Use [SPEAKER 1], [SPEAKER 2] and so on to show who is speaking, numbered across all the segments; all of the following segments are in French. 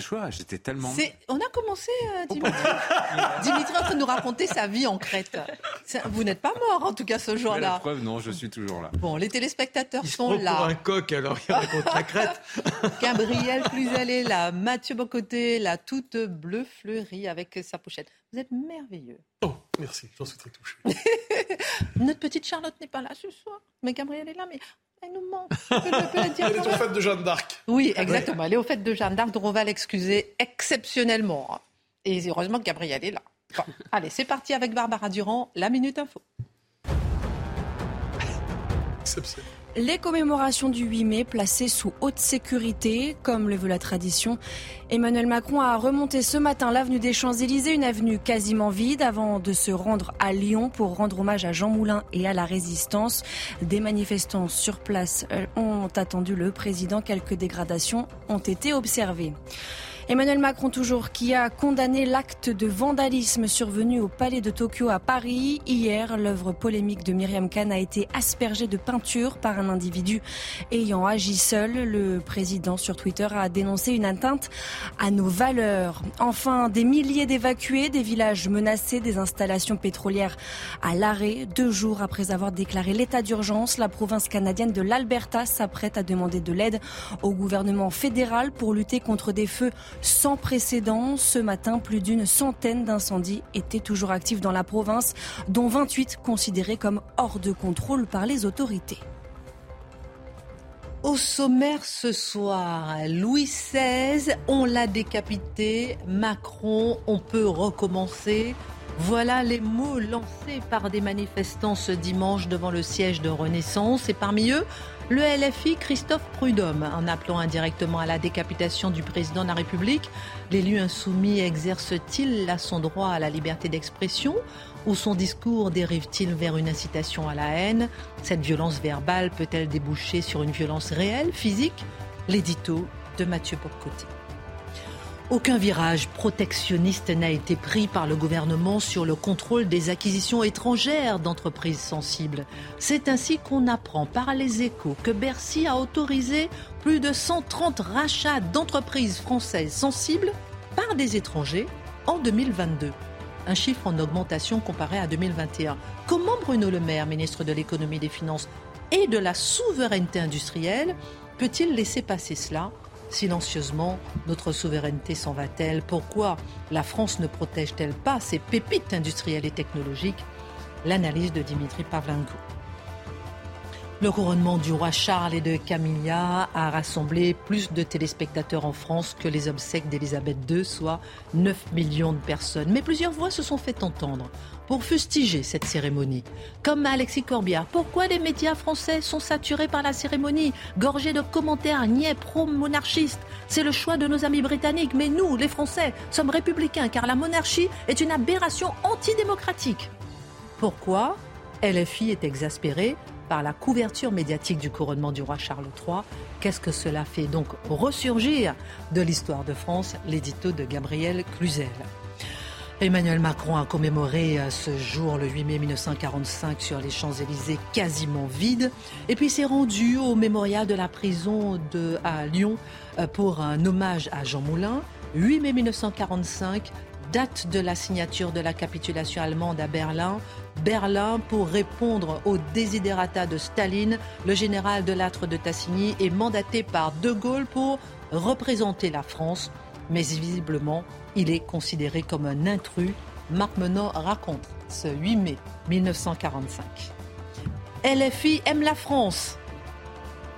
[SPEAKER 1] Choix, j'étais tellement...
[SPEAKER 2] On a commencé, euh, Dimitri. Dimitri est en train de nous raconter sa vie en Crète. Vous n'êtes pas mort, en tout cas, ce jour-là.
[SPEAKER 1] La preuve, non, je suis toujours là.
[SPEAKER 2] Bon, les téléspectateurs sont là.
[SPEAKER 3] pour un coq, alors il raconte la crête.
[SPEAKER 2] Gabriel Cluzel est là, Mathieu Bocoté, la toute bleue fleurie avec sa pochette. Vous êtes merveilleux.
[SPEAKER 3] Oh, merci, j'en suis très touché.
[SPEAKER 2] Notre petite Charlotte n'est pas là ce soir, mais Gabriel est là, mais elle nous
[SPEAKER 3] est
[SPEAKER 2] quand
[SPEAKER 3] au
[SPEAKER 2] même.
[SPEAKER 3] fait de Jeanne d'Arc.
[SPEAKER 2] Oui, exactement. Elle est au fait de Jeanne d'Arc, donc on va l'excuser exceptionnellement. Et heureusement que Gabriel est là. Allez, c'est parti avec Barbara Durand, la Minute Info.
[SPEAKER 3] Exceptionnel.
[SPEAKER 4] Les commémorations du 8 mai placées sous haute sécurité, comme le veut la tradition. Emmanuel Macron a remonté ce matin l'avenue des Champs-Élysées, une avenue quasiment vide, avant de se rendre à Lyon pour rendre hommage à Jean Moulin et à la résistance. Des manifestants sur place euh, ont attendu le président. Quelques dégradations ont été observées. Emmanuel Macron toujours qui a condamné l'acte de vandalisme survenu au palais de Tokyo à Paris. Hier, l'œuvre polémique de Myriam Khan a été aspergée de peinture par un individu ayant agi seul. Le président sur Twitter a dénoncé une atteinte à nos valeurs. Enfin, des milliers d'évacués, des villages menacés, des installations pétrolières à l'arrêt. Deux jours après avoir déclaré l'état d'urgence, la province canadienne de l'Alberta s'apprête à demander de l'aide au gouvernement fédéral pour lutter contre des feux sans précédent. Ce matin, plus d'une centaine d'incendies étaient toujours actifs dans la province, dont 28 considérés comme hors de contrôle par les autorités.
[SPEAKER 2] Au sommaire ce soir, Louis XVI, on l'a décapité, Macron, on peut recommencer. Voilà les mots lancés par des manifestants ce dimanche devant le siège de Renaissance et parmi eux, le LFI Christophe Prudhomme, en appelant indirectement à la décapitation du président de la République. L'élu insoumis exerce-t-il là son droit à la liberté d'expression ou son discours dérive-t-il vers une incitation à la haine? Cette violence verbale peut-elle déboucher sur une violence réelle, physique? L'édito de Mathieu Bocoté. Aucun virage protectionniste n'a été pris par le gouvernement sur le contrôle des acquisitions étrangères d'entreprises sensibles. C'est ainsi qu'on apprend par les échos que Bercy a autorisé plus de 130 rachats d'entreprises françaises sensibles par des étrangers en 2022. Un chiffre en augmentation comparé à 2021. Comment Bruno Le Maire, ministre de l'économie, des finances et de la souveraineté industrielle, peut-il laisser passer cela Silencieusement, notre souveraineté s'en va-t-elle? Pourquoi la France ne protège-t-elle pas ses pépites industrielles et technologiques? L'analyse de Dimitri Pavlenko. Le couronnement du roi Charles et de Camilla a rassemblé plus de téléspectateurs en France que les obsèques d'Élisabeth II, soit 9 millions de personnes. Mais plusieurs voix se sont fait entendre pour fustiger cette cérémonie. Comme Alexis Corbière, pourquoi les médias français sont saturés par la cérémonie, gorgés de commentaires niais pro-monarchistes C'est le choix de nos amis britanniques, mais nous, les Français, sommes républicains car la monarchie est une aberration antidémocratique. Pourquoi? LFI est exaspéré par la couverture médiatique du couronnement du roi Charles III. Qu'est-ce que cela fait donc ressurgir de l'histoire de France? L'édito de Gabriel Cluzel. Emmanuel Macron a commémoré ce jour, le 8 mai 1945, sur les Champs-Élysées quasiment vides. Et puis s'est rendu au mémorial de la prison de, à Lyon pour un hommage à Jean Moulin. 8 mai 1945, date de la signature de la capitulation allemande à Berlin. Berlin, pour répondre aux désidérata de Staline, le général de Lattre de Tassigny est mandaté par De Gaulle pour représenter la France. Mais visiblement, il est considéré comme un intrus. Marc Menon raconte ce 8 mai 1945. LFI aime la France.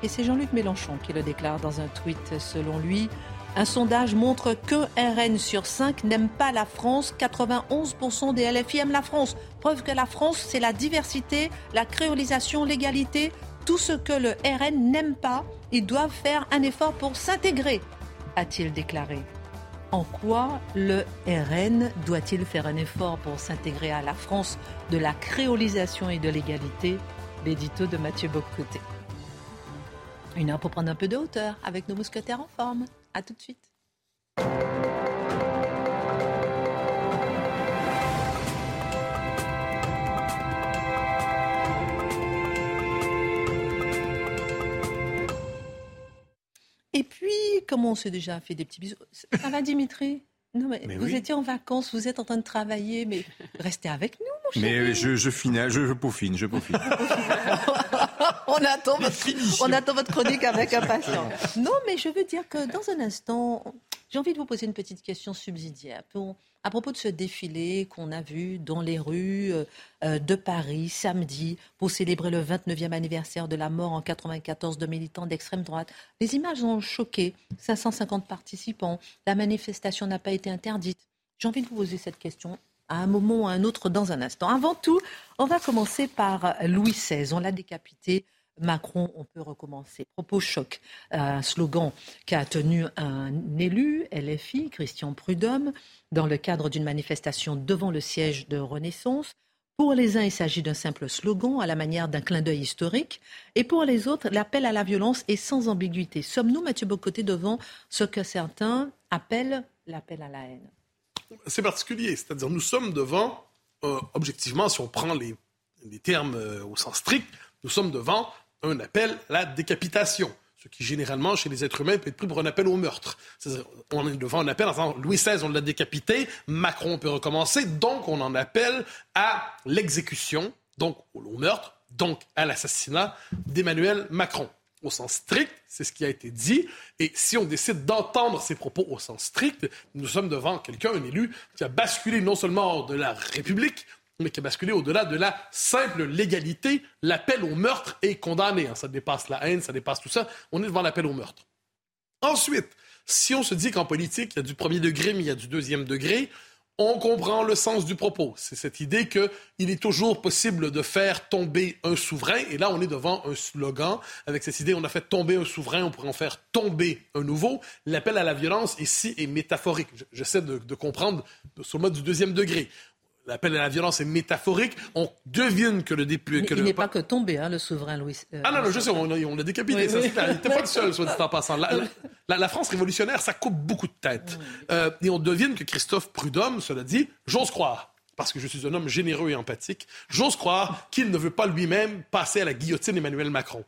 [SPEAKER 2] Et c'est Jean-Luc Mélenchon qui le déclare dans un tweet. Selon lui, un sondage montre qu'un RN sur 5 n'aime pas la France. 91% des LFI aiment la France. Preuve que la France, c'est la diversité, la créolisation, l'égalité. tout ce que le RN n'aime pas, ils doivent faire un effort pour s'intégrer, a-t-il déclaré. En quoi le RN doit-il faire un effort pour s'intégrer à la France de la créolisation et de l'égalité? L'édito de Mathieu Bocoté. Une heure pour prendre un peu de hauteur avec nos mousquetaires en forme. A tout de suite. Et puis, comment on s'est déjà fait des petits bisous? Ça va, Dimitri? Non, mais,
[SPEAKER 1] Mais
[SPEAKER 2] vous
[SPEAKER 1] oui.
[SPEAKER 2] étiez en vacances, vous êtes en train de travailler, mais restez avec nous, mon
[SPEAKER 1] Mais
[SPEAKER 2] chéri.
[SPEAKER 1] je, je, finis, je, je peaufine, je peaufine.
[SPEAKER 2] on, attend votre, on attend votre chronique avec impatience. Non, mais je veux dire que dans un instant, j'ai envie de vous poser une petite question subsidiaire. Pour- à propos de ce défilé qu'on a vu dans les rues euh, de Paris samedi pour célébrer le 29e anniversaire de la mort en 94 de militants d'extrême droite. Les images ont choqué 550 participants. La manifestation n'a pas été interdite. J'ai envie de vous poser cette question à un moment ou à un autre dans un instant. Avant tout, on va commencer par Louis XVI. On l'a décapité. Macron, on peut recommencer. Propos choc, un slogan qu'a tenu un élu, LFI, Christian Prudhomme, dans le cadre d'une manifestation devant le siège de Renaissance. Pour les uns, il s'agit d'un simple slogan à la manière d'un clin d'œil historique. Et pour les autres, l'appel à la violence est sans ambiguïté. Sommes-nous, Mathieu Bocoté, devant ce que certains appellent l'appel à la haine?
[SPEAKER 3] C'est particulier. C'est-à-dire, nous sommes devant, euh, objectivement, si on prend les, les termes euh, au sens strict, nous sommes devant un appel à la décapitation. Ce qui, généralement, chez les êtres humains, peut être pris pour un appel au meurtre. On est devant un appel en Louis XVI, on l'a décapité, Macron peut recommencer, donc on en appelle à l'exécution, donc au meurtre, donc à l'assassinat d'Emmanuel Macron. Au sens strict, c'est ce qui a été dit. Et si on décide d'entendre ces propos au sens strict, nous sommes devant quelqu'un, un élu, qui a basculé non seulement de la République, mais qui a basculé au-delà de la simple légalité. L'appel au meurtre est condamné. hein. Ça dépasse la haine, ça dépasse tout ça. On est devant l'appel au meurtre. Ensuite, si on se dit qu'en politique, il y a du premier degré, mais il y a du deuxième degré, on comprend le sens du propos. C'est cette idée qu'il est toujours possible de faire tomber un souverain. Et là, on est devant un slogan avec cette idée, on a fait tomber un souverain, on pourrait en faire tomber un nouveau. L'appel à la violence ici est métaphorique. Je- J'essaie de, de comprendre sur le mode du deuxième degré. L'appel à la violence est métaphorique. On devine que le député...
[SPEAKER 2] Il n'est pas que tombé, hein, le souverain Louis. euh,
[SPEAKER 3] ah non, non, je sais, on, l'a- on l'a décapité,
[SPEAKER 2] Oui,
[SPEAKER 3] ça
[SPEAKER 2] oui.
[SPEAKER 3] c'est clair. Il n'était pas le seul, soit dit en passant. La, la- la France révolutionnaire, ça coupe beaucoup de têtes. Euh, et on devine que Christophe Prudhomme, cela dit, j'ose croire, parce que je suis un homme généreux et empathique, j'ose croire qu'il ne veut pas lui-même passer à la guillotine Emmanuel Macron.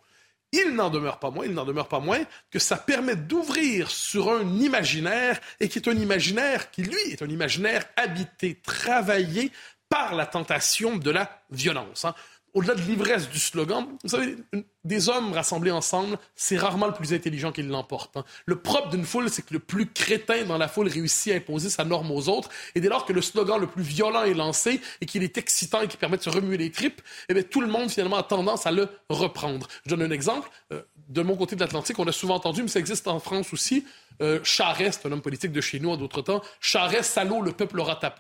[SPEAKER 3] Il n'en demeure pas moins, il n'en demeure pas moins que ça permet d'ouvrir sur un imaginaire et qui est un imaginaire qui, lui, est un imaginaire habité, travaillé par la tentation de la violence. hein. Au-delà de l'ivresse du slogan, vous savez, des hommes rassemblés ensemble, c'est rarement le plus intelligent qui l'emporte. hein. Le propre d'une foule, c'est que le plus crétin dans la foule réussit à imposer sa norme aux autres. Et dès lors que le slogan le plus violent est lancé et qu'il est excitant et qui permet de se remuer les tripes, eh bien, tout le monde finalement a tendance à le reprendre. Je donne un exemple. Euh, de mon côté de l'Atlantique, on a souvent entendu, mais ça existe en France aussi, euh, Charest, un homme politique de chez nous en d'autres temps, Charest, salaud, le peuple aura ta.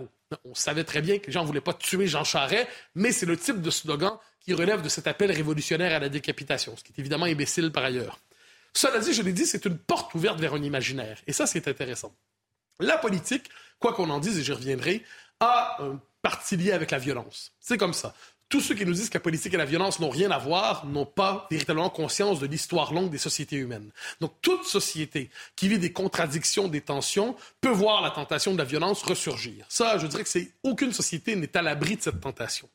[SPEAKER 3] On savait très bien que les gens ne voulaient pas tuer Jean Charest, mais c'est le type de slogan qui relève de cet appel révolutionnaire à la décapitation, ce qui est évidemment imbécile par ailleurs. Cela dit, je l'ai dit, c'est une porte ouverte vers un imaginaire. Et ça, c'est intéressant. La politique, quoi qu'on en dise, et j'y reviendrai, a un parti lié avec la violence. C'est comme ça. Tous ceux qui nous disent que la politique et la violence n'ont rien à voir n'ont pas véritablement conscience de l'histoire longue des sociétés humaines. Donc toute société qui vit des contradictions, des tensions, peut voir la tentation de la violence ressurgir. Ça, je dirais que c'est aucune société n'est à l'abri de cette tentation.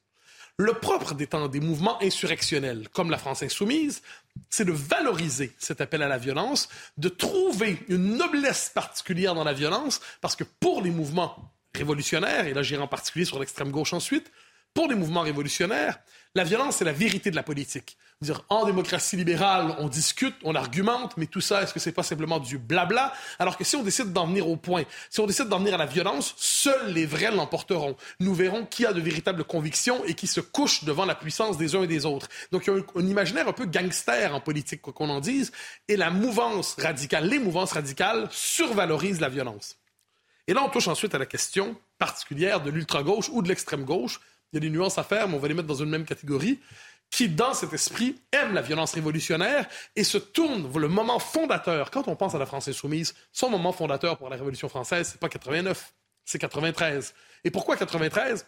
[SPEAKER 3] Le propre des, temps- des mouvements insurrectionnels, comme la France insoumise, c'est de valoriser cet appel à la violence, de trouver une noblesse particulière dans la violence, parce que pour les mouvements révolutionnaires, et là j'irai en particulier sur l'extrême gauche ensuite, pour les mouvements révolutionnaires, la violence, c'est la vérité de la politique. Dire, en démocratie libérale, on discute, on argumente, mais tout ça, est-ce que c'est pas simplement du blabla? Alors que si on décide d'en venir au point, si on décide d'en venir à la violence, seuls les vrais l'emporteront. Nous verrons qui a de véritables convictions et qui se couche devant la puissance des uns et des autres. Donc, il y a un, un imaginaire un peu gangster en politique, quoi qu'on en dise, et la mouvance radicale, les mouvances radicales survalorisent la violence. Et là, on touche ensuite à la question particulière de l'ultra-gauche ou de l'extrême-gauche. Il y a des nuances à faire, mais on va les mettre dans une même catégorie. qui, dans cet esprit, aime la violence révolutionnaire et se tourne le moment fondateur. Quand on pense à la France insoumise, son moment fondateur pour la Révolution française, c'est pas 89, c'est 93. Et pourquoi 93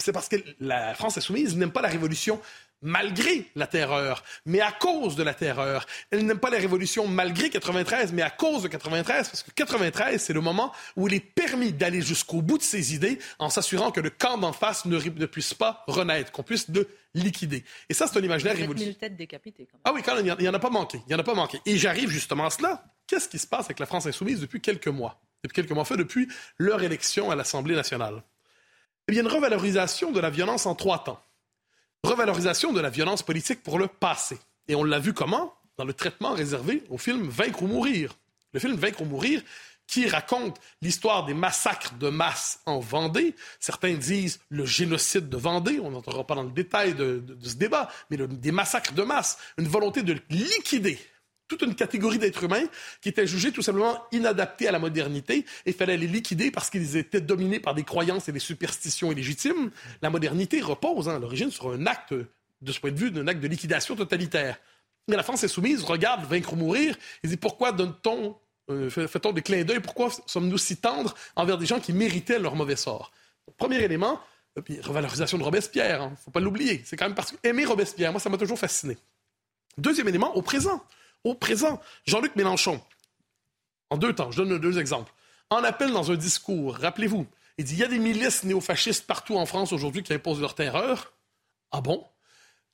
[SPEAKER 3] C'est parce que la France insoumise n'aime pas la Révolution malgré la terreur, mais à cause de la terreur. Elle n'aime pas la révolution malgré 93, mais à cause de 93, parce que 93, c'est le moment où il est permis d'aller jusqu'au bout de ses idées en s'assurant que le camp d'en face ne, ne, puisse pas renaître, qu'on puisse le liquider. Et ça, c'est un imaginaire révolutionnaire.
[SPEAKER 2] têtes décapitées.
[SPEAKER 3] Ah oui, quand même, il n'y en a pas manqué. Il n'y en a pas manqué. Et j'arrive justement à cela. Qu'est-ce qui se passe avec la France insoumise depuis quelques mois? Depuis quelques mois, fait depuis leur élection à l'Assemblée nationale? Eh bien, une revalorisation de la violence en trois temps revalorisation de la violence politique pour le passé. Et on l'a vu comment? Dans le traitement réservé au film Vaincre ou mourir. Le film Vaincre ou mourir qui raconte l'histoire des massacres de masse en Vendée. Certains disent le génocide de Vendée, on n'entrera pas dans le détail de, ce débat, mais des massacres de masse, une volonté de liquider toute une catégorie d'êtres humains qui étaient jugés tout simplement inadaptés à la modernité et fallait les liquider parce qu'ils étaient dominés par des croyances et des superstitions illégitimes. La modernité repose hein, à l'origine sur un acte, de ce point de vue, d'un acte de liquidation totalitaire. Mais la France est soumise, regarde Vaincre ou mourir, et dit pourquoi donne-t-on, euh, fait-on des clins d'œil, pourquoi sommes-nous si tendres envers des gens qui méritaient leur mauvais sort? Premier élément, euh, puis revalorisation de Robespierre, ne hein, faut pas l'oublier. C'est quand même parce que aimer Robespierre, moi, ça m'a toujours fasciné. Deuxième élément, au présent au présent. Jean-Luc Mélenchon, en deux temps, je donne deux exemples. En appel dans un discours, rappelez-vous, il dit il y a des milices néofascistes partout en France aujourd'hui qui imposent leur terreur. Ah bon?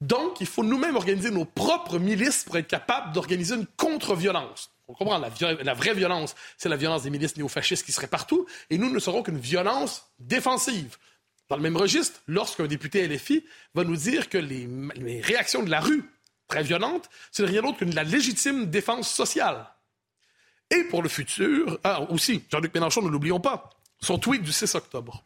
[SPEAKER 3] Donc, il faut nous-mêmes organiser nos propres milices pour être capables d'organiser une contre-violence. On comprend, la, vraie violence, c'est la violence des milices néofascistes qui seraient partout, et nous ne serons qu'une violence défensive. Dans le même registre, lorsqu'un député LFI va nous dire que les réactions de la rue très violente, c'est rien d'autre que la légitime défense sociale. Et pour le futur, ah, aussi, Jean-Luc Mélenchon, ne l'oublions pas, son tweet du 6 octobre.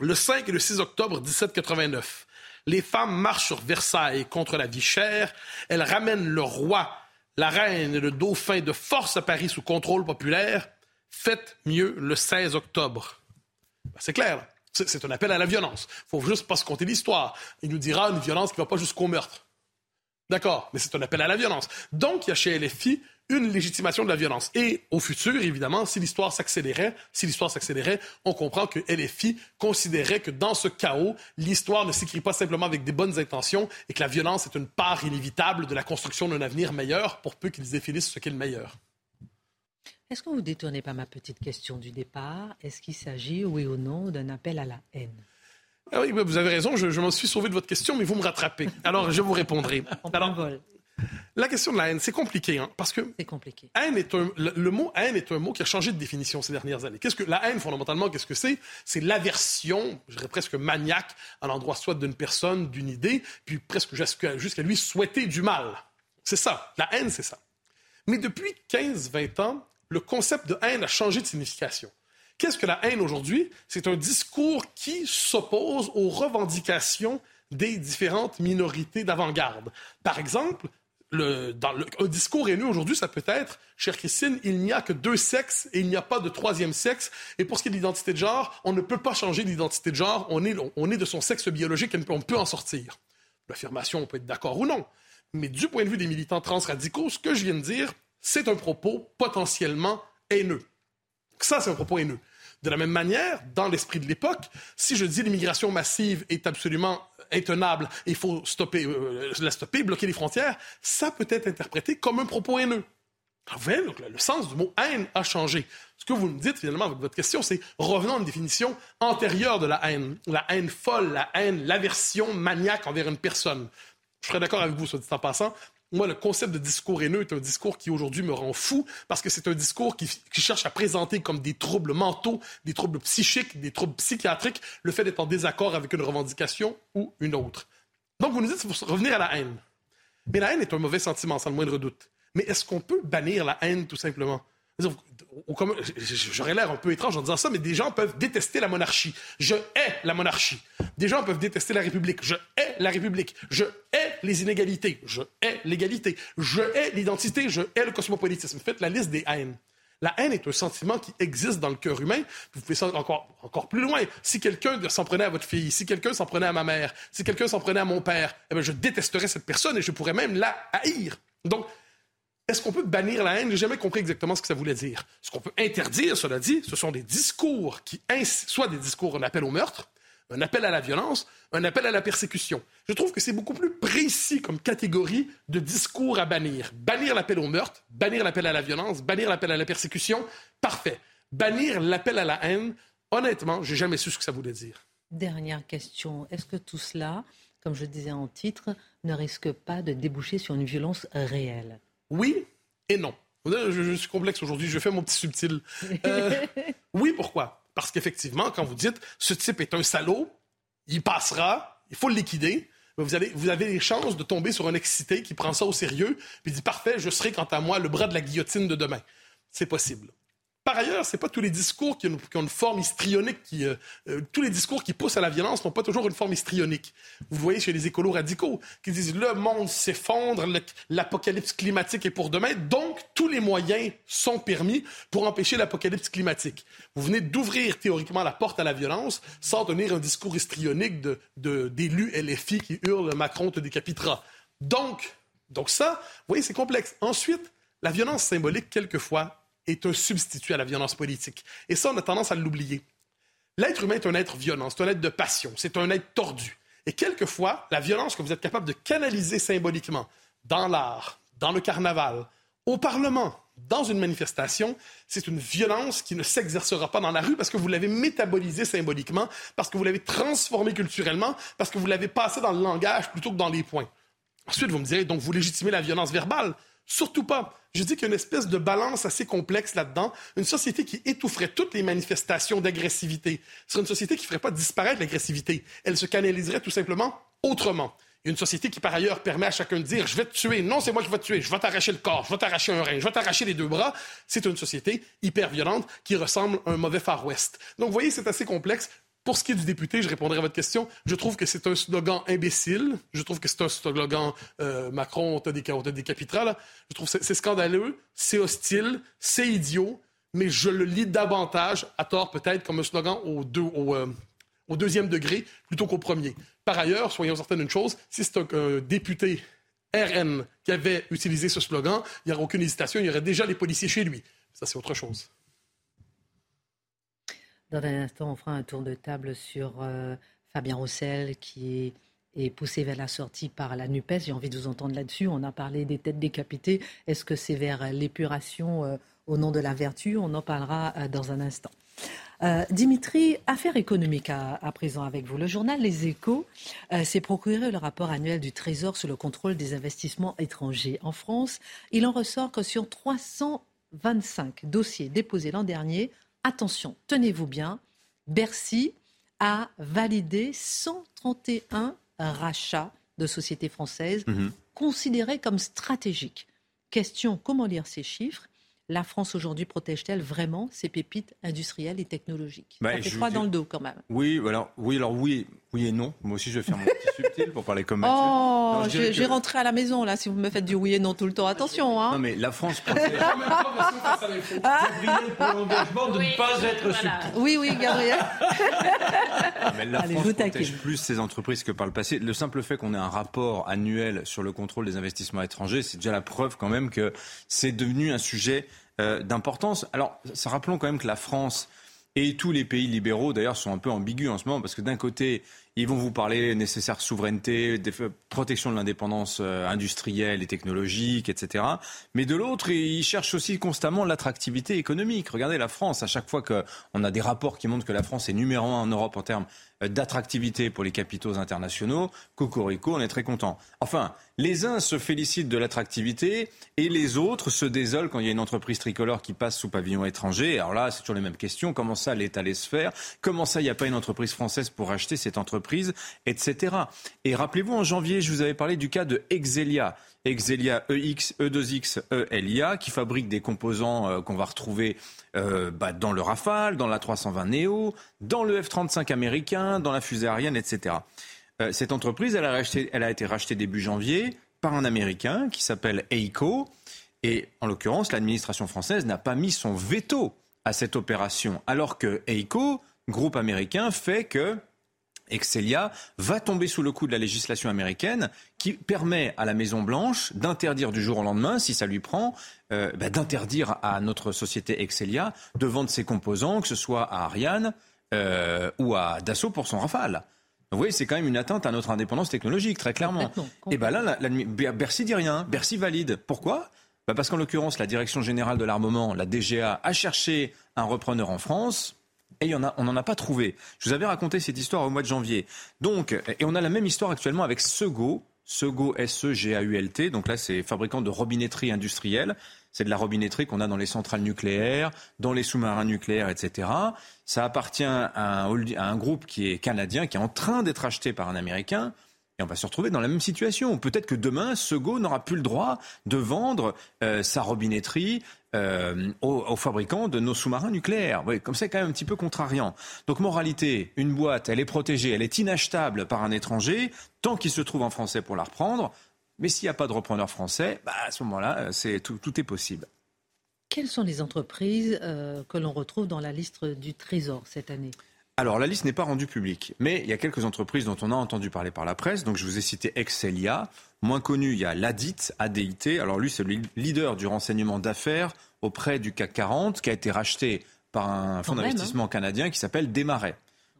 [SPEAKER 3] Le 5 et le 6 octobre 1789, les femmes marchent sur Versailles contre la vie chère, elles ramènent le roi, la reine et le dauphin de force à Paris sous contrôle populaire. Faites mieux le 16 octobre. Ben, c'est clair, c'est un appel à la violence. Il faut juste pas se compter l'histoire. Il nous dira une violence qui ne va pas jusqu'au meurtre. D'accord, mais c'est un appel à la violence. Donc, il y a chez LFI une légitimation de la violence. Et au futur, évidemment, si l'histoire s'accélérait, si l'histoire on comprend que LFI considérait que dans ce chaos, l'histoire ne s'écrit pas simplement avec des bonnes intentions et que la violence est une part inévitable de la construction d'un avenir meilleur pour peu qu'ils définissent ce qu'est le meilleur.
[SPEAKER 2] Est-ce que vous détournez pas ma petite question du départ? Est-ce qu'il s'agit, oui ou non, d'un appel à la haine?
[SPEAKER 3] Ah oui, vous avez raison, je, m'en suis sauvé de votre question, mais vous me rattrapez. Alors, je vous répondrai.
[SPEAKER 2] Alors,
[SPEAKER 3] la question de la haine, c'est compliqué, hein, parce que
[SPEAKER 2] c'est compliqué.
[SPEAKER 3] Haine est un, le, mot haine est un mot qui a changé de définition ces dernières années. Qu'est-ce que la haine fondamentalement Qu'est-ce que c'est? C'est l'aversion, je dirais presque maniaque, à l'endroit soit d'une personne, d'une idée, puis presque jusqu'à lui souhaiter du mal. C'est ça. La haine, c'est ça. Mais depuis 15-20 ans, le concept de haine a changé de signification. Qu'est-ce que la haine aujourd'hui? C'est un discours qui s'oppose aux revendications des différentes minorités d'avant-garde. Par exemple, le, dans le, un discours haineux aujourd'hui, ça peut être, chère Christine, il n'y a que deux sexes et il n'y a pas de troisième sexe. Et pour ce qui est de l'identité de genre, on ne peut pas changer l'identité de genre. On est, on est de son sexe biologique et on peut en sortir. L'affirmation, on peut être d'accord ou non. Mais du point de vue des militants transradicaux, ce que je viens de dire, c'est un propos potentiellement haineux. Ça, c'est un propos haineux. De la même manière, dans l'esprit de l'époque, si je dis l'immigration massive est absolument intenable, il faut stopper, euh, la stopper, bloquer les frontières, ça peut être interprété comme un propos haineux. vous voyez, donc, le sens du mot haine a changé. Ce que vous me dites finalement avec votre question, c'est revenons à une définition antérieure de la haine. La haine folle, la haine, l'aversion maniaque envers une personne. Je serais d'accord avec vous, soit dit en passant. Moi, le concept de discours haineux est un discours qui aujourd'hui me rend fou parce que c'est un discours qui, cherche à présenter comme des troubles mentaux, des troubles psychiques, des troubles psychiatriques, le fait d'être en désaccord avec une revendication ou une autre. Donc, vous nous dites qu'il faut revenir à la haine. Mais la haine est un mauvais sentiment, sans le moindre doute. Mais est-ce qu'on peut bannir la haine, tout simplement? J'aurais l'air un peu étrange en disant ça, mais des gens peuvent détester la monarchie. Je hais la monarchie. Des gens peuvent détester la République. Je hais la République. Je hais les inégalités. Je hais l'égalité. Je hais l'identité. Je hais le cosmopolitisme. Faites la liste des haines. La haine est un sentiment qui existe dans le cœur humain. Vous pouvez ça encore, encore plus loin. Si quelqu'un s'en prenait à votre fille, si quelqu'un s'en prenait à ma mère, si quelqu'un s'en prenait à mon père, eh bien, je détesterais cette personne et je pourrais même la haïr. Donc, est-ce qu'on peut bannir la haine? J'ai jamais compris exactement ce que ça voulait dire. Ce qu'on peut interdire, cela dit, ce sont des discours qui, soit des discours en appel au meurtre, un appel à la violence, un appel à la persécution. Je trouve que c'est beaucoup plus précis comme catégorie de discours à bannir. Bannir l'appel au meurtre, bannir l'appel à la violence, bannir l'appel à la persécution, parfait. Bannir l'appel à la haine, honnêtement, j'ai jamais su ce que ça voulait dire.
[SPEAKER 2] Dernière question. Est-ce que tout cela, comme je disais en titre, ne risque pas de déboucher sur une violence réelle?
[SPEAKER 3] Oui et non. Je, suis complexe aujourd'hui, je fais mon petit subtil. Euh, oui, pourquoi? Parce qu'effectivement, quand vous dites ce type est un salaud, il passera, il faut le liquider. vous, avez, vous avez les chances de tomber sur un excité qui prend ça au sérieux, puis dit parfait, je serai quant à moi le bras de la guillotine de demain. C'est possible. Par ailleurs, c'est pas tous les discours qui ont, une forme histrionique. Euh, euh, tous les discours qui poussent à la violence n'ont pas toujours une forme histrionique. Vous voyez chez les écolos radicaux qui disent le monde s'effondre, l'apocalypse climatique est pour demain, donc tous les moyens sont permis pour empêcher l'apocalypse climatique. Vous venez d'ouvrir théoriquement la porte à la violence sans tenir un discours histrionique d'élus de, LFI qui hurlent Macron te décapitera. Donc, donc ça, vous voyez, c'est complexe. Ensuite, la violence symbolique, quelquefois, est un substitut à la violence politique. Et ça, on a tendance à l'oublier. L'être humain est un être violent, c'est un être de passion, c'est un être tordu. Et quelquefois, la violence que vous êtes capable de canaliser symboliquement dans l'art, dans le carnaval, au Parlement, dans une manifestation, c'est une violence qui ne s'exercera pas dans la rue parce que vous l'avez métabolisée symboliquement, parce que vous l'avez transformée culturellement, parce que vous l'avez passé dans le langage plutôt que dans les points. Ensuite, vous me direz, donc vous légitimez la violence verbale. Surtout pas. Je dis qu'il y a une espèce de balance assez complexe là-dedans. Une société qui étoufferait toutes les manifestations d'agressivité. Ce serait une société qui ne ferait pas disparaître l'agressivité. Elle se canaliserait tout simplement autrement. Une société qui, par ailleurs, permet à chacun de dire Je vais te tuer. Non, c'est moi qui vais te tuer. Je vais t'arracher le corps. Je vais t'arracher un rein. Je vais t'arracher les deux bras. C'est une société hyper violente qui ressemble à un mauvais Far West. Donc, vous voyez, c'est assez complexe. Pour ce qui est du député, je répondrai à votre question. Je trouve que c'est un slogan imbécile. Je trouve que c'est un slogan euh, Macron, on te, décapitera. Je trouve que c'est scandaleux, c'est hostile, c'est idiot, mais je le lis davantage, à tort peut-être, comme un slogan au, euh, au, deuxième degré plutôt qu'au premier. Par ailleurs, soyons certains d'une chose, si c'est un, député RN qui avait utilisé ce slogan, il n'y aurait aucune hésitation, il y aurait déjà les policiers chez lui. Ça, c'est autre chose.
[SPEAKER 2] Dans un instant, on fera un tour de table sur euh, Fabien Roussel qui est, poussé vers la sortie par la NUPES. J'ai envie de vous entendre là-dessus. On a parlé des têtes décapitées. Est-ce que c'est vers l'épuration euh, au nom de la vertu? On en parlera euh, dans un instant. Dimitri, affaire économique à, présent avec vous. Le journal Les Échos s'est procuré le rapport annuel du Trésor sur le contrôle des investissements étrangers en France. Il en ressort que sur 325 dossiers déposés l'an dernier, attention, tenez-vous bien, Bercy a validé 131 rachats de sociétés françaises mhm. considérés comme stratégiques. Question, comment lire ces chiffres? La France aujourd'hui protège-t-elle vraiment ses pépites industrielles et technologiques? Bah, Ça fait froid dans le dos quand même.
[SPEAKER 1] Oui, alors oui, alors oui, oui et non. Moi aussi, je vais faire mon petit subtil pour parler comme
[SPEAKER 2] Mathieu. Oh, je, vais rentrer à la maison là si vous me faites du oui et non tout le temps. Attention, hein.
[SPEAKER 1] Non mais la France protège. ah. pour l'engagement de ne pas être subtil.
[SPEAKER 2] Oui, oui, Gabriel.
[SPEAKER 1] mais la France protège plus ses entreprises que par le passé. Le simple fait qu'on ait un rapport annuel sur le contrôle des investissements étrangers, c'est déjà la preuve quand même que c'est devenu un sujet euh, d'importance. Alors, ça, rappelons quand même que la France et tous les pays libéraux, d'ailleurs, sont un peu ambigus en ce moment, parce que d'un côté, ils vont vous parler nécessaire souveraineté, protection de l'indépendance euh, industrielle et technologique, etc. Mais de l'autre, ils cherchent aussi constamment l'attractivité économique. Regardez la France, à chaque fois qu'on a des rapports qui montrent que la France est numéro un en Europe en termes euh, d'attractivité pour les capitaux internationaux, Cocorico, on est très content. Enfin, les uns se félicitent de l'attractivité et les autres se désolent quand il y a une entreprise tricolore qui passe sous pavillon étranger. Alors là, c'est toujours les mêmes questions. Comment ça, l'État laisse faire? Comment ça, il n'y a pas une entreprise française pour acheter cette entreprise, etc. Et rappelez-vous, en janvier, je vous avais parlé du cas de Exelia. Exelia EX, E2X, ELIA, qui fabrique des composants euh, qu'on va retrouver euh, bah, dans le Rafale, dans la 320 Neo, dans le F-35 américain, dans la fusée Ariane, etc. Euh, cette entreprise, elle a, elle a été rachetée début janvier par un Américain qui s'appelle Eiko. Et en l'occurrence, l'administration française n'a pas mis son veto à cette opération, alors que EICO, groupe américain, fait que Excelia va tomber sous le coup de la législation américaine qui permet à la Maison Blanche d'interdire du jour au lendemain, si ça lui prend, euh, bah, d'interdire à notre société Excelia de vendre ses composants, que ce soit à Ariane euh, ou à Dassault pour son Rafale. Vous voyez, c'est quand même une atteinte à notre indépendance technologique, très clairement. Et bien là, la, Bercy dit rien, Bercy valide. Pourquoi? Bah, Parce qu'en l'occurrence, la Direction générale de l'armement, la DGA, a cherché un repreneur en France. Et y en a, on n'en a pas trouvé. Je vous avais raconté cette histoire au mois de janvier. Donc, et on a la même histoire actuellement avec Sego, Sego S-E-G-A-U-L-T. Donc là, c'est fabricant de robinetterie industrielle. C'est de la robinetterie qu'on a dans les centrales nucléaires, dans les sous-marins nucléaires, etc. Ça appartient à un, à un groupe qui est canadien, qui est en train d'être acheté par un Américain. Et on va se retrouver dans la même situation. Peut-être que demain, Sego n'aura plus le droit de vendre euh, sa robinetterie euh, aux, fabricants de nos sous-marins nucléaires. Oui, comme c'est quand même un petit peu contrariant. Donc moralité, une boîte, elle est protégée, elle est inachetable par un étranger tant qu'il se trouve en français pour la reprendre. Mais s'il n'y a pas de repreneur français, bah, à ce moment-là, euh, tout, est possible.
[SPEAKER 2] Quelles sont les entreprises que l'on retrouve dans la liste du Trésor cette année?
[SPEAKER 1] Alors, la liste n'est pas rendue publique, mais il y a quelques entreprises dont on a entendu parler par la presse. Donc, je vous ai cité Excelia. Moins connu, il y a l'ADIT, ADIT. Alors, lui, c'est le leader du renseignement d'affaires auprès du CAC 40, qui a été racheté par un fonds d'investissement hein. canadien qui s'appelle Desmarais.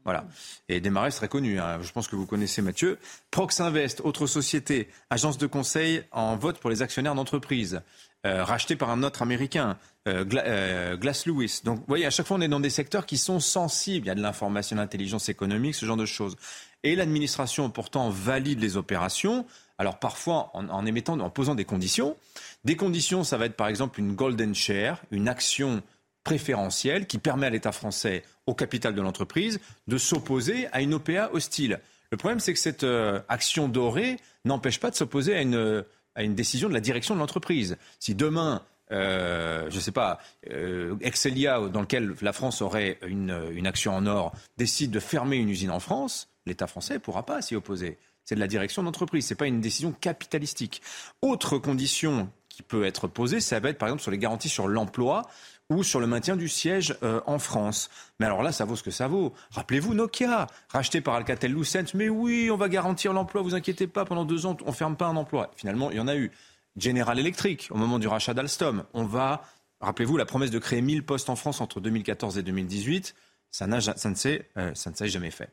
[SPEAKER 1] Voilà. Et Desmarais, c'est très connu. Hein. Je pense que vous connaissez Mathieu. Proxinvest, autre société, agence de conseil en vote pour les actionnaires d'entreprise. Euh, racheté par un autre américain, euh, euh, Glass Lewis. Donc, vous voyez, à chaque fois, on est dans des secteurs qui sont sensibles. Il y a de l'information, l'intelligence économique, ce genre de choses. Et l'administration, pourtant, valide les opérations. Alors, parfois, en, émettant, en posant des conditions. Des conditions, ça va être, par exemple, une golden share, une action préférentielle qui permet à l'État français, au capital de l'entreprise, de s'opposer à une OPA hostile. Le problème, c'est que cette action dorée n'empêche pas de s'opposer à une à une décision de la direction de l'entreprise. Si demain, euh, je ne sais pas, euh, Excelia, dans lequel la France aurait une, action en or, décide de fermer une usine en France, l'État français ne pourra pas s'y opposer. C'est de la direction d'entreprise, ce n'est pas une décision capitalistique. Autre condition qui peut être posée, ça va être par exemple sur les garanties sur l'emploi ou sur le maintien du siège euh, en France. Mais alors là, ça vaut ce que ça vaut. Rappelez-vous Nokia, racheté par Alcatel-Lucent. Mais oui, on va garantir l'emploi, vous inquiétez pas, pendant deux ans, on ferme pas un emploi. Finalement, il y en a eu. General Electric, au moment du rachat d'Alstom, on va, rappelez-vous, la promesse de créer 1000 postes en France entre 2014 et 2018, ça, ça ne s'est euh, jamais fait.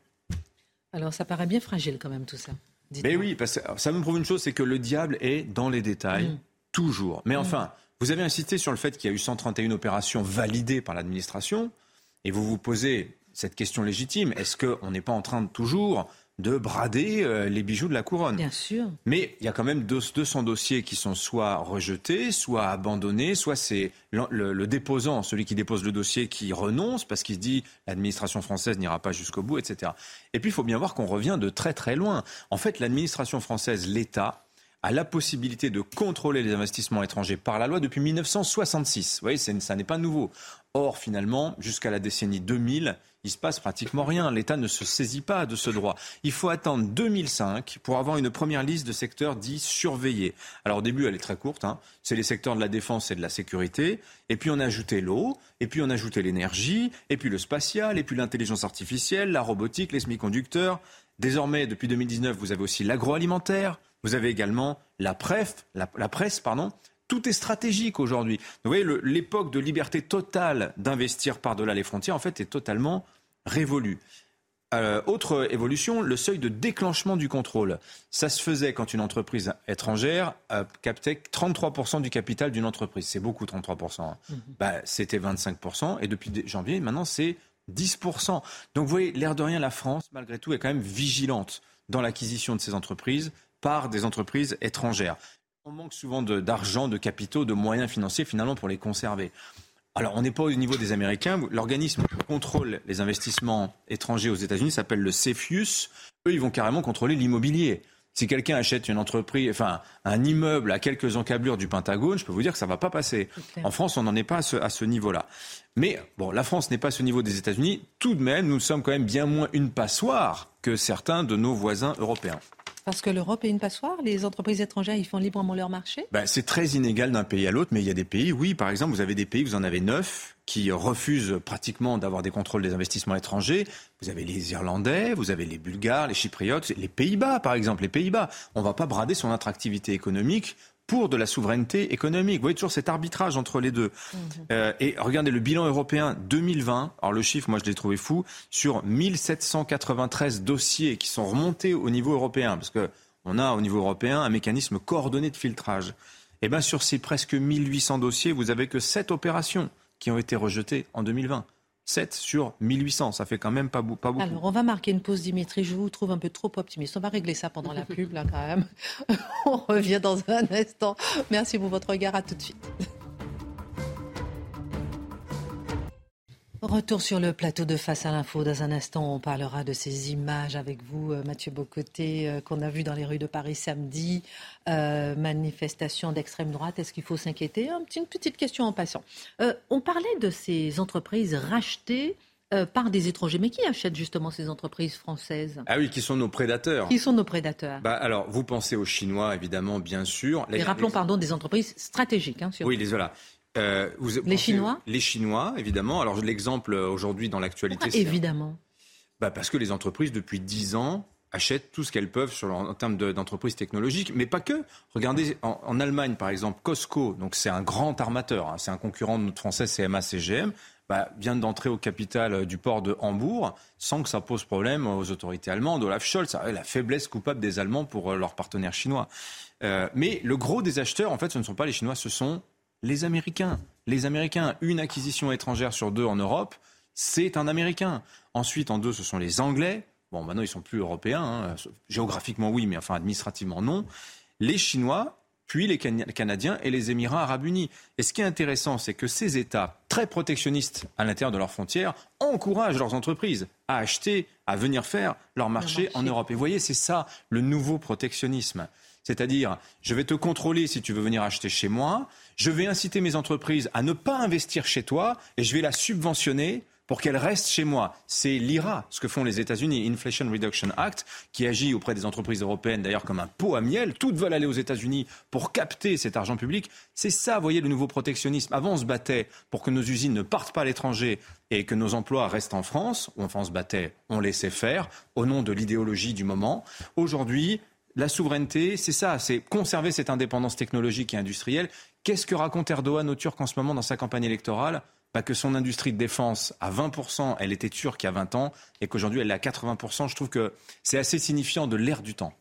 [SPEAKER 2] Alors ça paraît bien fragile quand même tout ça.
[SPEAKER 1] Mais oui, parce que ça me prouve une chose, c'est que le diable est dans les détails, mm. toujours. Mais mm. enfin, vous avez insisté sur le fait qu'il y a eu 131 opérations validées par l'administration, et vous vous posez cette question légitime. Est-ce qu'on n'est pas en train de toujours de brader euh, les bijoux de la couronne?
[SPEAKER 2] Bien sûr.
[SPEAKER 1] Mais il y a quand même 200 dossiers qui sont soit rejetés, soit abandonnés, soit c'est le, déposant, celui qui dépose le dossier, qui renonce parce qu'il se dit l'administration française n'ira pas jusqu'au bout, etc. Et puis il faut bien voir qu'on revient de très très loin. En fait, l'administration française, l'État, a la possibilité de contrôler les investissements étrangers par la loi depuis 1966. Vous voyez, ça n'est pas nouveau. Or, finalement, jusqu'à la décennie 2000, il se passe pratiquement rien. L'État ne se saisit pas de ce droit. Il faut attendre 2005 pour avoir une première liste de secteurs dits surveillés. Alors au début, elle est très courte. Hein. C'est les secteurs de la défense et de la sécurité. Et puis on a ajouté l'eau, et puis on a ajouté l'énergie, et puis le spatial, et puis l'intelligence artificielle, la robotique, les semi-conducteurs. Désormais, depuis 2019, vous avez aussi l'agroalimentaire, vous avez également la, presse, pardon. Tout est stratégique aujourd'hui. Vous voyez, l'époque de liberté totale d'investir par-delà les frontières, en fait, est totalement révolue. Euh, autre évolution, le seuil de déclenchement du contrôle. Ça se faisait quand une entreprise étrangère euh, captait 33% du capital d'une entreprise. C'est beaucoup, 33%. Hein. Mmh. Bah, C'était 25%. Et depuis janvier, maintenant, c'est 10%. Donc vous voyez, l'air de rien, la France, malgré tout, est quand même vigilante dans l'acquisition de ces entreprises par des entreprises étrangères. On manque souvent d'argent, de, capitaux, de moyens financiers finalement pour les conserver. Alors, on n'est pas au niveau des Américains. L'organisme qui contrôle les investissements étrangers aux États-Unis s'appelle le CFIUS. Eux, ils vont carrément contrôler l'immobilier. Si quelqu'un achète une entreprise, enfin un immeuble à quelques encablures du Pentagone, je peux vous dire que ça ne va pas passer. En France, on n'en est pas à ce, à ce niveau-là. Mais bon, la France n'est pas à ce niveau des États-Unis. Tout de même, nous sommes quand même bien moins une passoire que certains de nos voisins européens.
[SPEAKER 2] Parce que l'Europe est une passoire Les entreprises étrangères, ils font librement leur marché
[SPEAKER 1] ben, C'est très inégal d'un pays à l'autre, mais il y a des pays, oui, par exemple, vous avez des pays, vous en avez neuf, qui refusent pratiquement d'avoir des contrôles des investissements étrangers. Vous avez les Irlandais, vous avez les Bulgares, les Chypriotes, les Pays-Bas, par exemple, les Pays-Bas. On ne va pas brader son attractivité économique pour de la souveraineté économique. Vous voyez toujours cet arbitrage entre les deux. Mhm. Euh, et regardez le bilan européen 2020. Alors le chiffre, moi je l'ai trouvé fou, sur 1793 dossiers qui sont remontés au niveau européen, parce que on a au niveau européen un mécanisme coordonné de filtrage. Et eh bien sur ces presque 1800 dossiers, vous avez que 7 opérations qui ont été rejetées en 2020. 7 sur 1800. Ça fait quand même pas, pas beaucoup.
[SPEAKER 2] Alors, on va marquer une pause, Dimitri. Je vous trouve un peu trop optimiste. On va régler ça pendant la pub, là, quand même. on revient dans un instant. Merci pour votre regard. À tout de suite. Retour sur le plateau de Face à l'info. Dans un instant, on parlera de ces images avec vous, euh, Mathieu Bocoté, euh, qu'on a vu dans les rues de Paris samedi. Euh, manifestation d'extrême droite. Est-ce qu'il faut s'inquiéter? Une petite question en passant. on parlait de ces entreprises rachetées par des étrangers. Mais qui achète justement ces entreprises françaises?
[SPEAKER 1] Ah oui, qui sont nos prédateurs.
[SPEAKER 2] Qui sont nos prédateurs?
[SPEAKER 1] Bah, Alors, vous pensez aux Chinois, évidemment, bien sûr.
[SPEAKER 2] Les, Et rappelons, pardon, des entreprises stratégiques. Hein,
[SPEAKER 1] oui, les voilà.
[SPEAKER 2] Euh, les Chinois
[SPEAKER 1] Les Chinois, évidemment. Alors l'exemple euh, aujourd'hui dans l'actualité,
[SPEAKER 2] c'est... Évidemment.
[SPEAKER 1] Bah parce que les entreprises, depuis 10 ans, achètent tout ce qu'elles peuvent sur en termes d'entreprises technologiques, mais pas que. Regardez, en, Allemagne, par exemple, Costco, donc c'est un grand armateur, hein, c'est un concurrent de notre français CMA-CGM, bah, vient d'entrer au capital euh, du port de Hambourg sans que ça pose problème aux autorités allemandes. Olaf Scholz, la faiblesse coupable des Allemands pour leurs partenaires chinois. mais le gros des acheteurs, en fait, ce ne sont pas les Chinois, ce sont les Américains. Les Américains, une acquisition étrangère sur deux en Europe, c'est un Américain. Ensuite, en deux, ce sont les Anglais. Bon, maintenant, ils sont plus européens. Hein. Géographiquement, oui, mais enfin, administrativement, non. Les Chinois, puis les Canadiens et les Émirats arabes unis. Et ce qui est intéressant, c'est que ces États très protectionnistes à l'intérieur de leurs frontières encouragent leurs entreprises à acheter, à venir faire leur marché, en Europe. Et vous voyez, c'est ça le nouveau protectionnisme. C'est-à-dire, je vais te contrôler si tu veux venir acheter chez moi, je vais inciter mes entreprises à ne pas investir chez toi et je vais la subventionner pour qu'elle reste chez moi. C'est l'IRA, ce que font les États-Unis, Inflation Reduction Act, qui agit auprès des entreprises européennes d'ailleurs comme un pot à miel. Toutes veulent aller aux États-Unis pour capter cet argent public. C'est ça, voyez, le nouveau protectionnisme. Avant, on se battait pour que nos usines ne partent pas à l'étranger et que nos emplois restent en France. Enfin, on se battait, on laissait faire au nom de l'idéologie du moment. Aujourd'hui, la souveraineté, c'est ça, c'est conserver cette indépendance technologique et industrielle. Qu'est-ce que raconte Erdogan aux Turcs en ce moment dans sa campagne électorale? Bah que son industrie de défense à 20%, elle était turque il y a 20 ans, et qu'aujourd'hui elle est à 80%. Je trouve que c'est assez signifiant de l'ère du temps.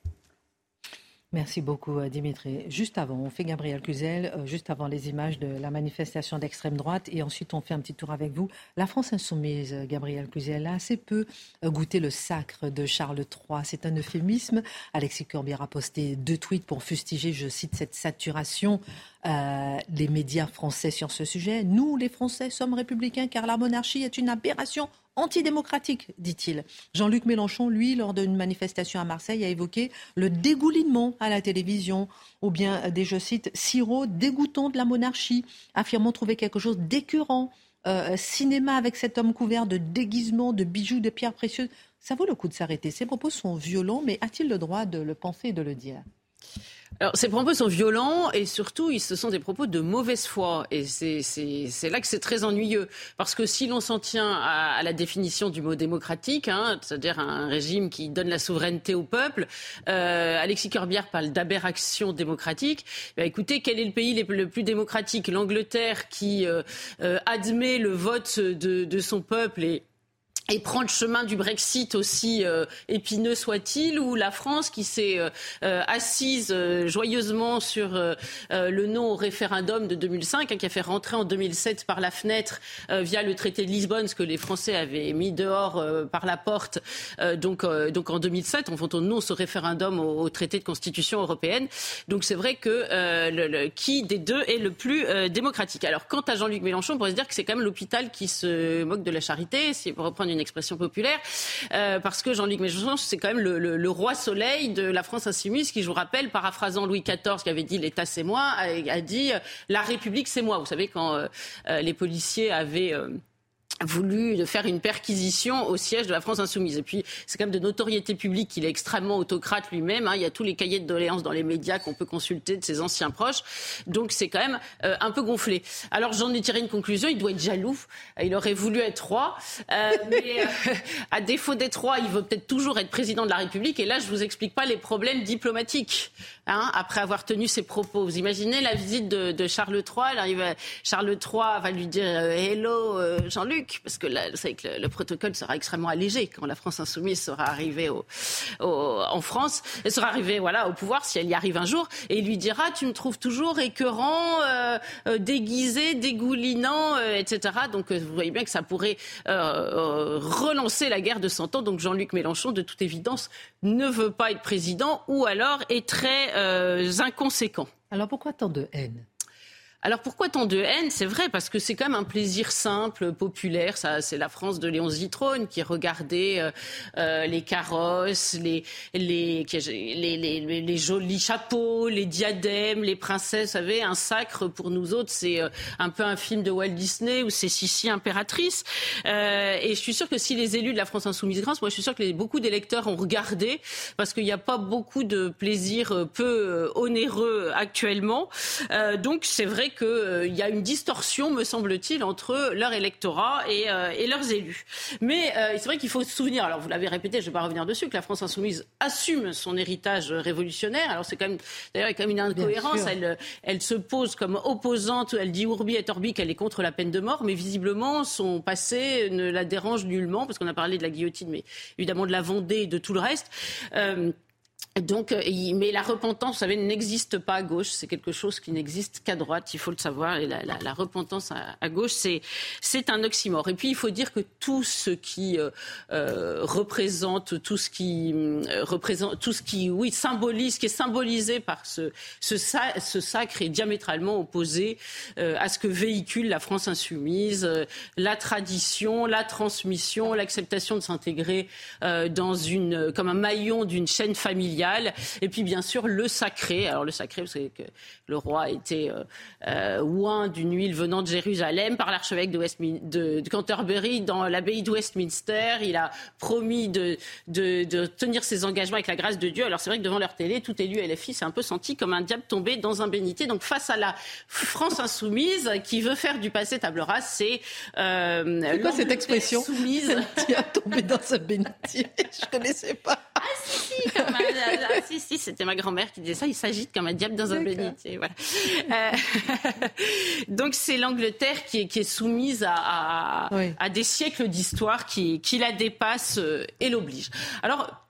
[SPEAKER 2] Merci beaucoup, euh, Dimitri. Juste avant, on fait Gabriel Cluzel, euh, juste avant les images de la manifestation d'extrême droite, et ensuite on fait un petit tour avec vous. La France insoumise, euh, Gabriel Cluzel, a assez peu goûté le sacre de Charles III. C'est un euphémisme. Alexis Corbière a posté deux tweets pour fustiger, je cite, cette saturation des médias français sur ce sujet. Nous, les Français, sommes républicains car la monarchie est une aberration antidémocratique, dit-il. Jean-Luc Mélenchon, lui, lors d'une manifestation à Marseille, a évoqué le dégoulinement à la télévision, ou bien des, je cite, sirops dégoûtants de la monarchie, affirmant trouver quelque chose d'écœurant. Euh, cinéma avec cet homme couvert de déguisements, de bijoux, de pierres précieuses. Ça vaut le coup de s'arrêter. Ces propos sont violents, mais a-t-il le droit de le penser et de le dire?
[SPEAKER 5] Alors, ces propos sont violents et surtout, ce sont des propos de mauvaise foi. Et c'est là que c'est très ennuyeux. Parce que si l'on s'en tient à, la définition du mot démocratique, hein, c'est-à-dire un régime qui donne la souveraineté au peuple, euh, Alexis Corbière parle d'aberration démocratique. Bah, écoutez, quel est le pays le plus démocratique? L'Angleterre qui euh, euh, admet le vote de, de son peuple et et prend le chemin du Brexit aussi euh, épineux soit-il, ou la France qui s'est euh, euh, assise joyeusement sur le non au référendum de 2005, hein, qui a fait rentrer en 2007 par la fenêtre via le traité de Lisbonne, ce que les Français avaient mis dehors par la porte. donc, donc en 2007, on vote non ce référendum au, traité de constitution européenne. Donc c'est vrai que qui des deux est le plus démocratique. Alors quant à Jean-Luc Mélenchon, on pourrait se dire que c'est quand même l'hôpital qui se moque de la charité, expression populaire, euh, parce que Jean-Luc Mélenchon, c'est quand même le, roi soleil de la France insoumise, qui, je vous rappelle, paraphrasant Louis XIV, qui avait dit l'État c'est moi, a, dit la République c'est moi. Vous savez, quand euh, euh, les policiers avaient voulu faire une perquisition au siège de la France insoumise. Et puis, c'est quand même de notoriété publique qu'il est extrêmement autocrate lui-même. Hein. Il y a tous les cahiers de doléances dans les médias qu'on peut consulter de ses anciens proches. Donc, c'est quand même euh, un peu gonflé. Alors, j'en ai tiré une conclusion. Il doit être jaloux. Il aurait voulu être roi. Euh, mais euh, à défaut d'être roi, il veut peut-être toujours être président de la République. Et là, je vous explique pas les problèmes diplomatiques. Hein, après avoir tenu ses propos. Vous imaginez la visite de, Charles III. Charles III va lui dire Hello, Jean-Luc parce que là, vous savez que le, protocole sera extrêmement allégé quand la France insoumise sera arrivée en France. Elle sera arrivée voilà, au pouvoir, si elle y arrive un jour, et il lui dira Tu me trouves toujours écœurant, euh, euh, déguisé, dégoulinant, euh, etc. Donc vous voyez bien que ça pourrait relancer la guerre de 100 ans. Donc Jean-Luc Mélenchon, de toute évidence, ne veut pas être président ou alors est très inconséquent.
[SPEAKER 2] Alors pourquoi tant de haine?
[SPEAKER 5] Alors pourquoi tant de haine? C'est vrai parce que c'est quand même un plaisir simple, populaire. Ça, c'est la France de Léon Zitrone qui regardait euh, euh, les carrosses, les les, les, jolis chapeaux, les diadèmes, les princesses. Vous savez, un sacre pour nous autres, c'est euh, un peu un film de Walt Disney où c'est Sissi impératrice. et je suis sûre que si les élus de la France insoumise grâce, moi je suis sûre que beaucoup d'électeurs ont regardé parce qu'il n'y a pas beaucoup de plaisir peu onéreux actuellement. donc c'est vrai qu'il euh, y a une distorsion, me semble-t-il, entre leur électorat et, euh, leurs élus. Mais euh, c'est vrai qu'il faut se souvenir, alors vous l'avez répété, je ne vais pas revenir dessus, que la France insoumise assume son héritage révolutionnaire. Alors c'est quand même, d'ailleurs, il y a quand même une incohérence. Elle, elle se pose comme opposante, elle dit Urbi et Orbi qu'elle est contre la peine de mort, mais visiblement son passé ne la dérange nullement, parce qu'on a parlé de la guillotine, mais évidemment de la Vendée et de tout le reste. Donc, euh, mais la repentance, vous savez, n'existe pas à gauche. C'est quelque chose qui n'existe qu'à droite. Il faut le savoir. Et la, repentance à, gauche, c'est un oxymore. Et puis, il faut dire que tout ce qui euh, euh, représente, tout ce qui représente, tout ce qui, oui, symbolise, qui est symbolisé par ce sacre est diamétralement opposé à ce que véhicule la France insoumise, la tradition, la transmission, l'acceptation de s'intégrer dans une comme un maillon d'une chaîne familiale et puis bien sûr le sacré. Alors le sacré, vous savez que le roi était euh, euh oint d'une huile venant de Jérusalem par l'archevêque de, de, Canterbury dans l'abbaye de Westminster. Il a promis de, de, tenir ses engagements avec la grâce de Dieu. Alors c'est vrai que devant leur télé, tout élu LFI s'est un peu senti comme un diable tombé dans un bénitier. Donc face à la France insoumise qui veut faire du passé table rase, c'est
[SPEAKER 2] euh, quoi cette expression soumise diable tombé dans un bénitier Je connaissais pas.
[SPEAKER 5] Ah si si, comme si, si, c'était ma grand-mère qui disait ça. Il s'agite comme un diable dans un bénitier. Voilà. Euh, donc c'est l'Angleterre qui est, qui est, soumise à, à, des siècles d'histoire qui, qui la dépassent euh, et l'oblige. Alors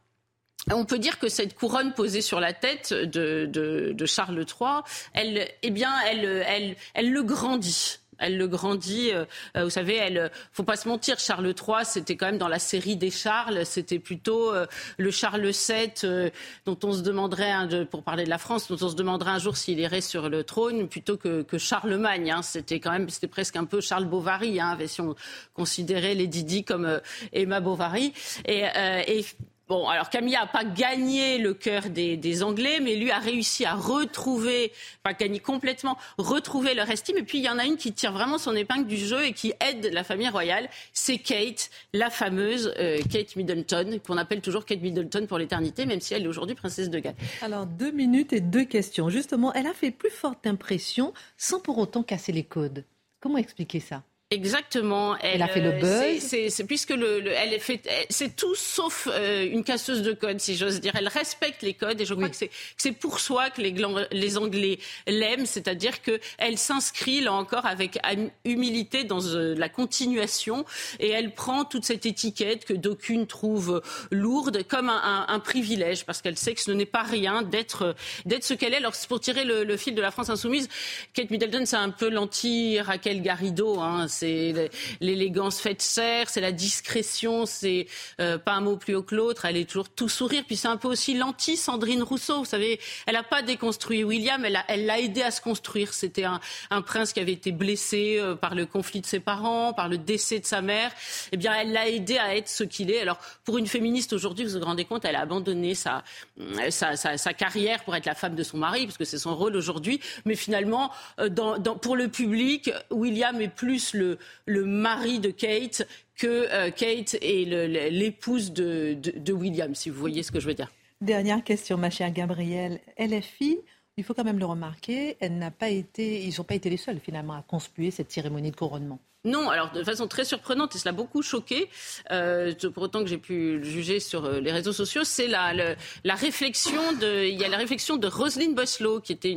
[SPEAKER 5] on peut dire que cette couronne posée sur la tête de, de, de Charles III, elle, eh bien, elle, elle, elle le grandit. Elle le grandit. Euh, euh, vous savez, elle, euh, faut pas se mentir. Charles III, c'était quand même dans la série des Charles. C'était plutôt le Charles VII dont on se demanderait, pour parler de la France, dont on se demanderait un jour s'il irait sur le trône plutôt que, que Charlemagne. Hein. C'était quand même, c'était presque un peu Charles Bovary, hein, si on considérait les Didi comme Emma Bovary. Et, et Bon, alors Camilla n'a pas gagné le cœur des, Anglais, mais lui a réussi à retrouver, pas gagner complètement, retrouver leur estime. Et puis il y en a une qui tire vraiment son épingle du jeu et qui aide la famille royale, c'est Kate, la fameuse euh, Kate Middleton, qu'on appelle toujours Kate Middleton pour l'éternité, même si elle est aujourd'hui princesse de Galles.
[SPEAKER 2] Alors deux minutes et deux questions. Justement, elle a fait plus forte impression sans pour autant casser les codes. Comment expliquer ça?
[SPEAKER 5] Exactement.
[SPEAKER 2] Elle, a fait le buzz.
[SPEAKER 5] C'est puisque le, elle fait, c'est tout sauf euh, une casseuse de code, si j'ose dire. Elle respecte les codes et je crois que c'est pour soi que les, les Anglais l'aiment, c'est-à-dire que elle s'inscrit là encore avec humilité dans euh, la continuation et elle prend toute cette étiquette que d'aucunes trouvent lourde comme un, un, privilège parce qu'elle sait que ce n'est pas rien d'être d'être ce qu'elle est. Alors pour tirer le, fil de la France insoumise, Kate Middleton c'est un peu l'anti Raquel Garrido. Hein, c'est l'élégance faite serre, c'est la discrétion, c'est euh, pas un mot plus haut que l'autre, elle est toujours tout sourire. Puis c'est un peu aussi l'anti-Sandrine Rousseau, vous savez, elle n'a pas déconstruit William, elle l'a aidé à se construire. C'était un, prince qui avait été blessé euh, par le conflit de ses parents, par le décès de sa mère. Eh bien, elle l'a aidé à être ce qu'il est. Alors, pour une féministe aujourd'hui, vous vous rendez compte, elle a abandonné sa, sa, carrière pour être la femme de son mari, parce que c'est son rôle aujourd'hui. Mais finalement, euh, pour le public, William est plus le le, mari de Kate que Kate est l'épouse de, de William, si vous voyez ce que je veux dire.
[SPEAKER 2] Dernière question, ma chère Gabrielle. LFI il faut quand même le remarquer, elle n'a pas été, ils n'ont pas été les seuls finalement à conspuer cette cérémonie de couronnement.
[SPEAKER 5] Non, alors de façon très surprenante, et cela a beaucoup choqué, euh, pour autant que j'ai pu le juger sur euh, les réseaux sociaux, c'est la, la, réflexion de, il y la réflexion de Roselyne Boslow, qui était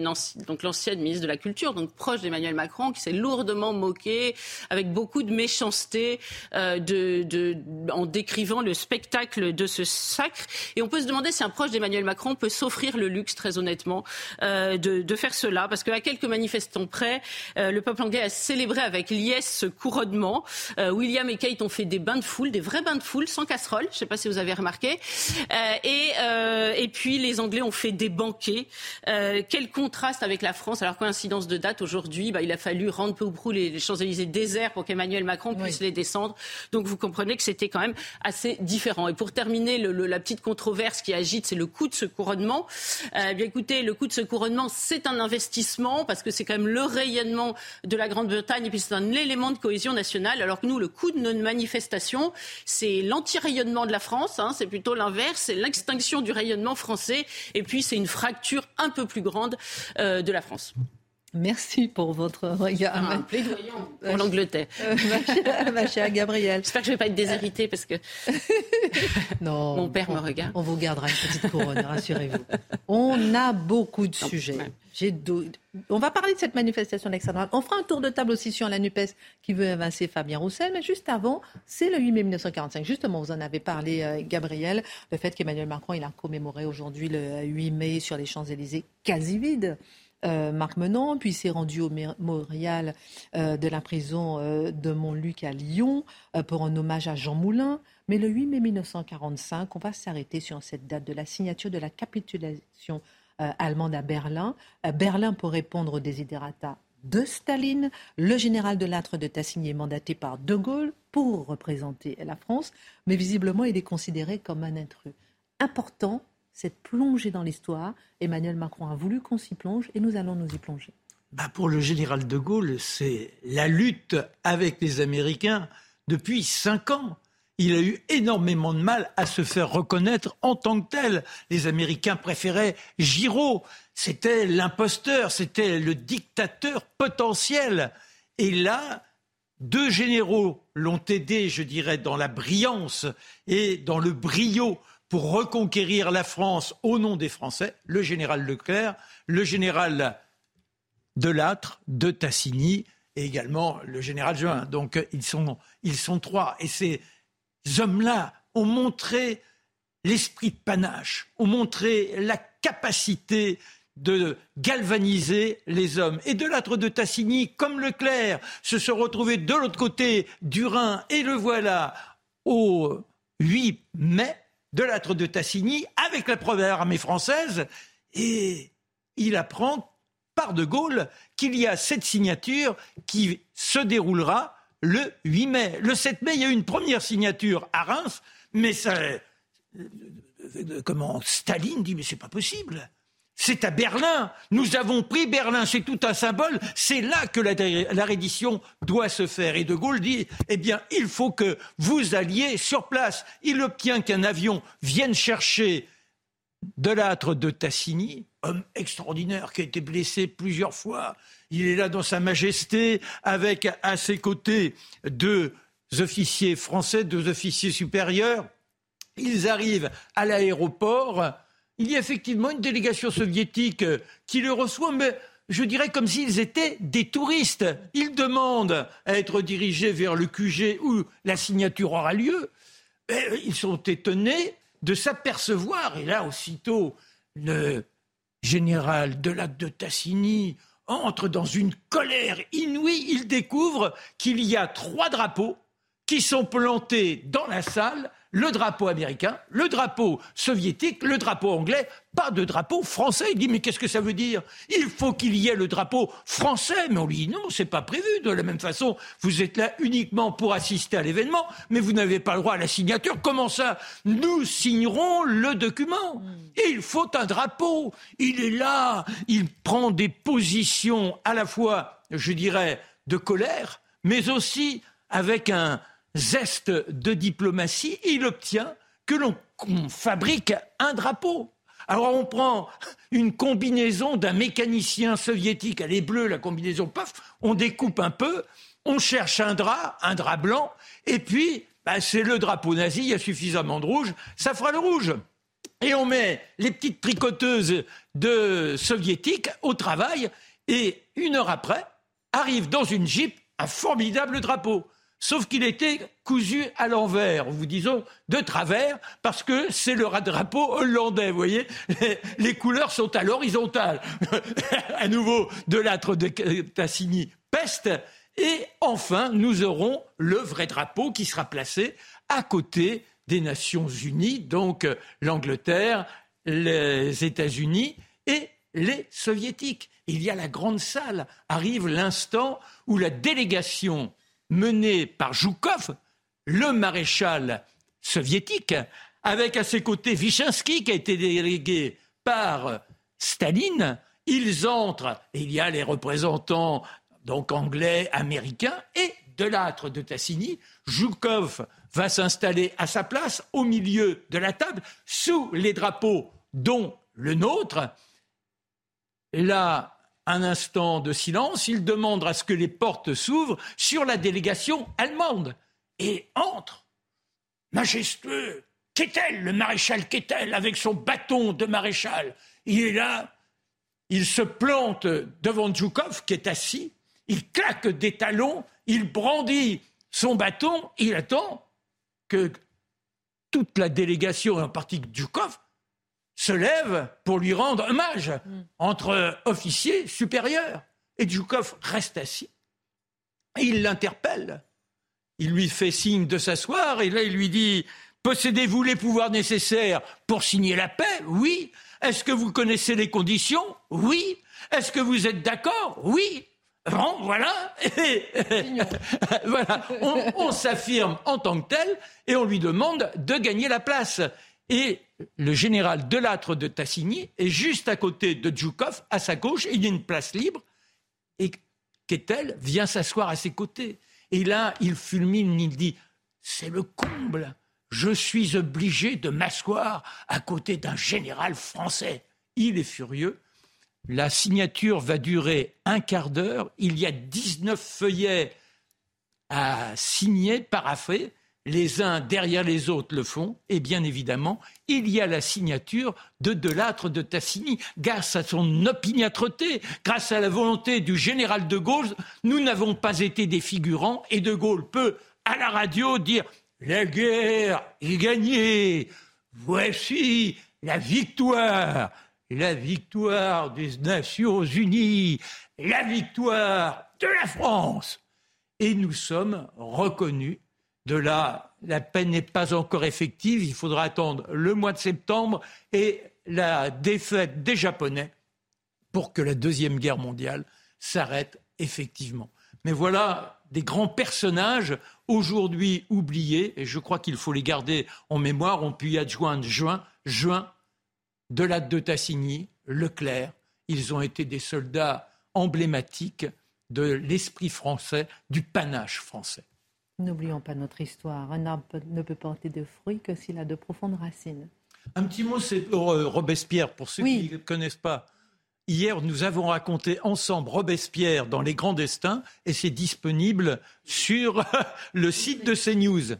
[SPEAKER 5] donc l'ancienne ministre de la Culture, donc proche d'Emmanuel Macron, qui s'est lourdement moquée, avec beaucoup de méchanceté, euh, de, de, en décrivant le spectacle de ce sacre. Et on peut se demander si un proche d'Emmanuel Macron peut s'offrir le luxe, très honnêtement, euh, de, de, faire cela, parce qu'à quelques manifestants près, euh, le peuple anglais a célébré avec liesse ce couronnement. Euh, William et Kate ont fait des bains de foule, des vrais bains de foule, sans casserole. Je ne sais pas si vous avez remarqué. Euh, et, euh, et puis les Anglais ont fait des banquets. quel contraste avec la France. Alors coïncidence de date aujourd'hui, bah, il a fallu rendre peu ou prou les, Champs-Élysées déserts pour qu'Emmanuel Macron puisse les descendre. Donc vous comprenez que c'était quand même assez différent. Et pour terminer, le, la petite controverse qui agite, c'est le coût de ce couronnement. Eh bien écoutez, le coût de ce couronnement, c'est un investissement parce que c'est quand même le rayonnement de la Grande-Bretagne et puis c'est un élément de cohésion nationale, alors que nous, le coût de nos manifestations, c'est l'anti-rayonnement de la France, hein, c'est plutôt l'inverse, c'est l'extinction du rayonnement français, et puis c'est une fracture un peu plus grande euh, de la France.
[SPEAKER 2] Merci pour votre regard.
[SPEAKER 5] Un plaidoyant pour l'Angleterre.
[SPEAKER 2] Euh, ma, chère, Gabrielle.
[SPEAKER 5] J'espère que je ne vais pas être déshéritée parce que
[SPEAKER 2] non,
[SPEAKER 5] mon père me regarde.
[SPEAKER 2] On vous gardera une petite couronne, rassurez-vous. On a beaucoup de sujets. On va parler de cette manifestation d'extrême droite. On fera un tour de table aussi sur la NUPES qui veut évincer Fabien Roussel. Mais juste avant, c'est le 8 mai 1945. Justement, vous en avez parlé, euh, Gabriel, le fait qu'Emmanuel Macron il a commémoré aujourd'hui le 8 mai sur les Champs-Élysées quasi vide. Euh, Marc Menon, puis s'est rendu au mémorial euh, de la prison euh, de Montluc à Lyon pour un hommage à Jean Moulin. Mais le 8 mai 1945, on va s'arrêter sur cette date de la signature de la capitulation allemande à Berlin. Berlin pour répondre aux desiderata de Staline. Le général de Lattre de Tassigny est mandaté par De Gaulle pour représenter la France, mais visiblement il est considéré comme un intrus. Important cette plongée dans l'histoire. Emmanuel Macron a voulu qu'on s'y plonge et nous allons nous y plonger.
[SPEAKER 6] Bah pour le général de Gaulle, c'est la lutte avec les Américains depuis cinq ans. Il a eu énormément de mal à se faire reconnaître en tant que tel. Les Américains préféraient Giraud. C'était l'imposteur, c'était le dictateur potentiel. Et là, deux généraux l'ont aidé, je dirais, dans la brillance et dans le brio pour reconquérir la France au nom des Français, le général Leclerc, le général Delattre, de Tassigny et également le général Juin. Donc ils sont, ils sont trois. Et ces hommes-là ont montré l'esprit de panache, ont montré la capacité de galvaniser les hommes. Et Delattre de Tassigny, comme Leclerc, se sont retrouvés de l'autre côté du Rhin, et le voilà au 8 mai de l'âtre de Tassigny avec la première armée française et il apprend par De Gaulle qu'il y a cette signature qui se déroulera le 8 mai. Le 7 mai, il y a eu une première signature à Reims, mais ça, euh, euh, comment Staline dit mais c'est pas possible. C'est à Berlin. Nous avons pris Berlin. C'est tout un symbole. C'est là que la, reddition doit se faire. Et De Gaulle dit, eh bien, il faut que vous alliez sur place. Il obtient qu'un avion vienne chercher Delattre de Tassigny, homme extraordinaire qui a été blessé plusieurs fois. Il est là dans sa majesté avec à ses côtés deux officiers français, deux officiers supérieurs. Ils arrivent à l'aéroport il y a effectivement une délégation soviétique qui le reçoit, mais je dirais comme s'ils étaient des touristes. Ils demandent à être dirigés vers le QG où la signature aura lieu. Euh, ils sont étonnés de s'apercevoir, et là aussitôt le général de l'acte de Tassigny entre dans une colère inouïe, il découvre qu'il y a trois drapeaux qui sont plantés dans la salle le drapeau américain, le drapeau soviétique, le drapeau anglais, pas de drapeau français. Il dit mais qu'est-ce que ça veut dire? Il faut qu'il y ait le drapeau français. Mais on lui dit non, c'est pas prévu. De la même façon, vous êtes là uniquement pour assister à l'événement, mais vous n'avez pas le droit à la signature. Comment ça? Nous signerons le document. il faut un drapeau. Il est là. Il prend des positions à la fois, je dirais, de colère, mais aussi avec un zeste de diplomatie, il obtient que l'on fabrique un drapeau. Alors on prend une combinaison d'un mécanicien soviétique, elle est bleue la combinaison, paf, on découpe un peu, on cherche un drap, un drap blanc, et puis bah, c'est le drapeau nazi, il y a suffisamment de rouge, ça fera le rouge. Et on met les petites tricoteuses de soviétiques au travail, et une heure après, arrive dans une jeep un formidable drapeau. Sauf qu'il était cousu à l'envers, vous disons de travers, parce que c'est le drapeau hollandais, vous voyez. Les couleurs sont à l'horizontale. à nouveau, de l'âtre de Tassini, peste. Et enfin, nous aurons le vrai drapeau qui sera placé à côté des Nations Unies, donc l'Angleterre, les États-Unis et les Soviétiques. Il y a la grande salle. Arrive l'instant où la délégation menée par Zhukov, le maréchal soviétique, avec à ses côtés Vyshensky, qui a été délégué par Staline. Ils entrent, il y a les représentants donc anglais, américains, et de l'âtre de Tassini, Zhukov va s'installer à sa place au milieu de la table, sous les drapeaux dont le nôtre. Là, un instant de silence, il demande à ce que les portes s'ouvrent sur la délégation allemande. Et entre, majestueux, Kettel, le maréchal Kettel, avec son bâton de maréchal. Il est là, il se plante devant Djoukov, qui est assis, il claque des talons, il brandit son bâton, il attend que toute la délégation, en particulier Djoukov, se lève pour lui rendre hommage mm. entre officiers supérieurs. Et Djoukov reste assis. Et il l'interpelle. Il lui fait signe de s'asseoir et là il lui dit Possédez-vous les pouvoirs nécessaires pour signer la paix? Oui. Est-ce que vous connaissez les conditions? Oui. Est-ce que vous êtes d'accord? Oui. Bon, voilà. voilà. On, on s'affirme en tant que tel et on lui demande de gagner la place. Et le général Delattre de Tassigny est juste à côté de Djoukov, à sa gauche, il y a une place libre, et Kettel vient s'asseoir à ses côtés. Et là, il fulmine, il dit C'est le comble, je suis obligé de m'asseoir à côté d'un général français. Il est furieux. La signature va durer un quart d'heure. Il y a 19 feuillets à signer, paraphés les uns derrière les autres le font, et bien évidemment, il y a la signature de Delattre de Tassini. Grâce à son opiniâtreté, grâce à la volonté du général de Gaulle, nous n'avons pas été des figurants, et de Gaulle peut, à la radio, dire La guerre est gagnée, voici la victoire, la victoire des Nations Unies, la victoire de la France. Et nous sommes reconnus de là, la peine n'est pas encore effective. Il faudra attendre le mois de septembre et la défaite des Japonais pour que la Deuxième Guerre mondiale s'arrête effectivement. Mais voilà des grands personnages aujourd'hui oubliés, et je crois qu'il faut les garder en mémoire. On peut y adjoindre Juin, Juin, Delatte de Tassigny, Leclerc. Ils ont été des soldats emblématiques de l'esprit français, du panache français.
[SPEAKER 2] N'oublions pas notre histoire. Un arbre ne peut porter de fruits que s'il a de profondes racines.
[SPEAKER 6] Un petit mot, c'est euh, Robespierre, pour ceux qui ne connaissent pas. Hier, nous avons raconté ensemble Robespierre dans Les Grands Destins et c'est disponible sur le site de CNews.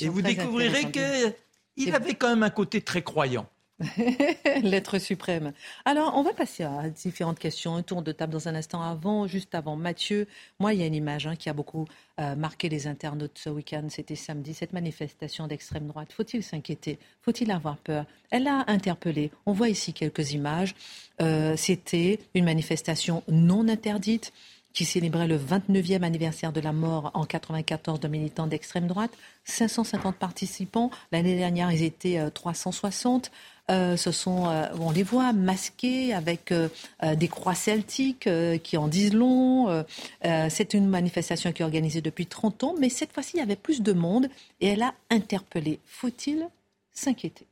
[SPEAKER 6] et vous découvrirez qu'il avait quand même un côté très croyant.
[SPEAKER 2] L'être suprême. Alors, on va passer à différentes questions. Un tour de table dans un instant avant, juste avant. Mathieu, moi, il y a une image hein, qui a beaucoup euh, marqué les internautes ce week-end. C'était samedi, cette manifestation d'extrême droite. Faut-il s'inquiéter? Faut-il avoir peur? Elle a interpellé. On voit ici quelques images. Euh, c'était une manifestation non interdite qui célébrait le 29e anniversaire de la mort en 94 de militants d'extrême droite. 550 participants. L'année dernière, ils étaient 360. Euh, ce sont, euh, on les voit masqués avec euh, des croix celtiques qui en disent long. c'est une manifestation qui est organisée depuis 30 ans, mais cette fois-ci, il y avait plus de monde et elle a interpellé. Faut-il s'inquiéter?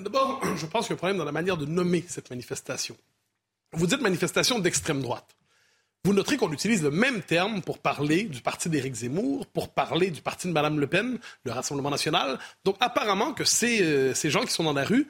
[SPEAKER 3] D'abord, je pense qu'il y a un problème dans la manière de nommer cette manifestation. Vous dites manifestation d'extrême droite. Vous noterez qu'on utilise le même terme pour parler du parti d'Éric Zemmour, pour parler du parti de Mme Le Pen, le Rassemblement national. Donc apparemment que ces, euh, ces gens qui sont dans la rue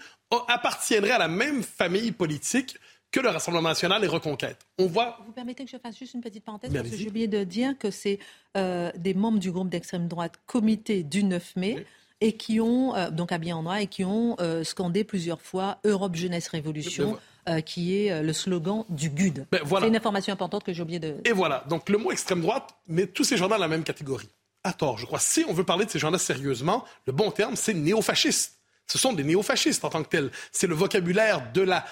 [SPEAKER 3] appartiendraient à la même famille politique que le Rassemblement national et Reconquête.
[SPEAKER 2] On voit. Vous permettez que je fasse juste une petite parenthèse parce que j'ai oublié de dire que c'est euh, des membres du groupe d'extrême droite comité du 9 mai. Et qui ont, euh, donc habillés en noir, et qui ont scandé plusieurs fois Europe Jeunesse Révolution. Euh, qui est euh, le slogan du GUD. Ben, C'est une information importante que j'ai oublié de...
[SPEAKER 3] Et voilà, donc le mot extrême droite met tous ces gens dans la même catégorie. À tort, je crois. Si on veut parler de ces gens-là sérieusement, le bon terme, c'est néofasciste. Ce sont des néofascistes en tant que tels. C'est le vocabulaire de la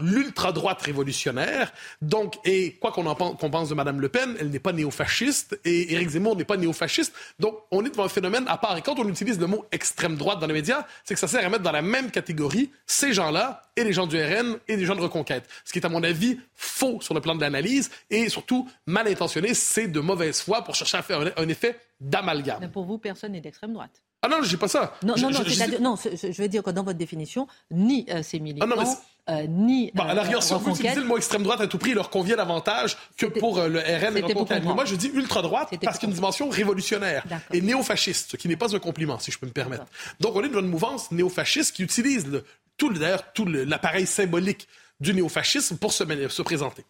[SPEAKER 3] l'ultra-droite révolutionnaire. Donc, et quoi qu'on pense de Mme Le Pen, elle n'est pas néofasciste et Éric Zemmour n'est pas néofasciste. Donc, on est devant un phénomène à part. Et quand on utilise le mot extrême droite dans les médias, c'est que ça sert à mettre dans la même catégorie ces gens-là et les gens du RN et les gens de Reconquête. Ce qui est, à mon avis, faux sur le plan de l'analyse et surtout mal intentionné. C'est de mauvaise foi pour chercher à faire un, effet d'amalgame.
[SPEAKER 2] Pour vous, personne n'est d'extrême droite.
[SPEAKER 3] Ah non, je dis pas ça.
[SPEAKER 2] Non, non, non, je, non, je veux dire que dans votre définition, ni euh, ces militants, ah euh, ni.
[SPEAKER 3] Bah, à l'arrière, si on veut utiliser le mot extrême droite à tout prix, il leur convient davantage que pour euh, le RN et Moi, je dis ultra droite parce qu'il y a une dimension révolutionnaire et néofasciste, ce qui n'est pas un compliment, si je peux me permettre. Donc, on est dans une mouvance néofasciste qui utilise le, tout, d'ailleurs, tout l'appareil symbolique du néofascisme pour se, se présenter.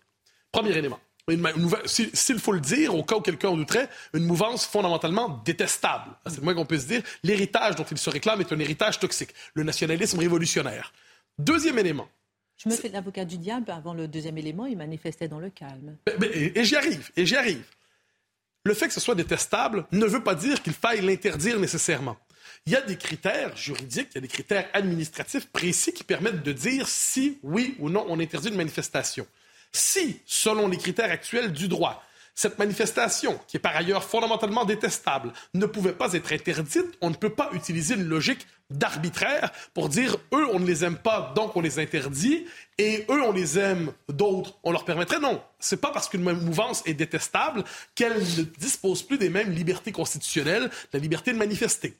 [SPEAKER 3] Premier élément. S'il faut le dire, au cas où quelqu'un en douterait, une mouvance fondamentalement détestable. C'est le moins qu'on puisse dire. L'héritage dont il se réclame est un héritage toxique. Le nationalisme révolutionnaire. Deuxième élément.
[SPEAKER 2] Je me fais l'avocat du diable. Avant le deuxième élément, il manifestait dans le calme.
[SPEAKER 3] et, j'y arrive, et j'y arrive. Le fait que ce soit détestable ne veut pas dire qu'il faille l'interdire nécessairement. Il y a des critères juridiques, il y a des critères administratifs précis qui permettent de dire si, oui ou non, on interdit une manifestation. Si, selon les critères actuels du droit, cette manifestation, qui est par ailleurs fondamentalement détestable, ne pouvait pas être interdite. On ne peut pas utiliser une logique d'arbitraire pour dire eux, on ne les aime pas, donc on les interdit, et eux, on les aime, d'autres, on leur permettrait. Non, c'est pas parce qu'une mouvance est détestable qu'elle ne dispose plus des mêmes libertés constitutionnelles, la liberté de manifester.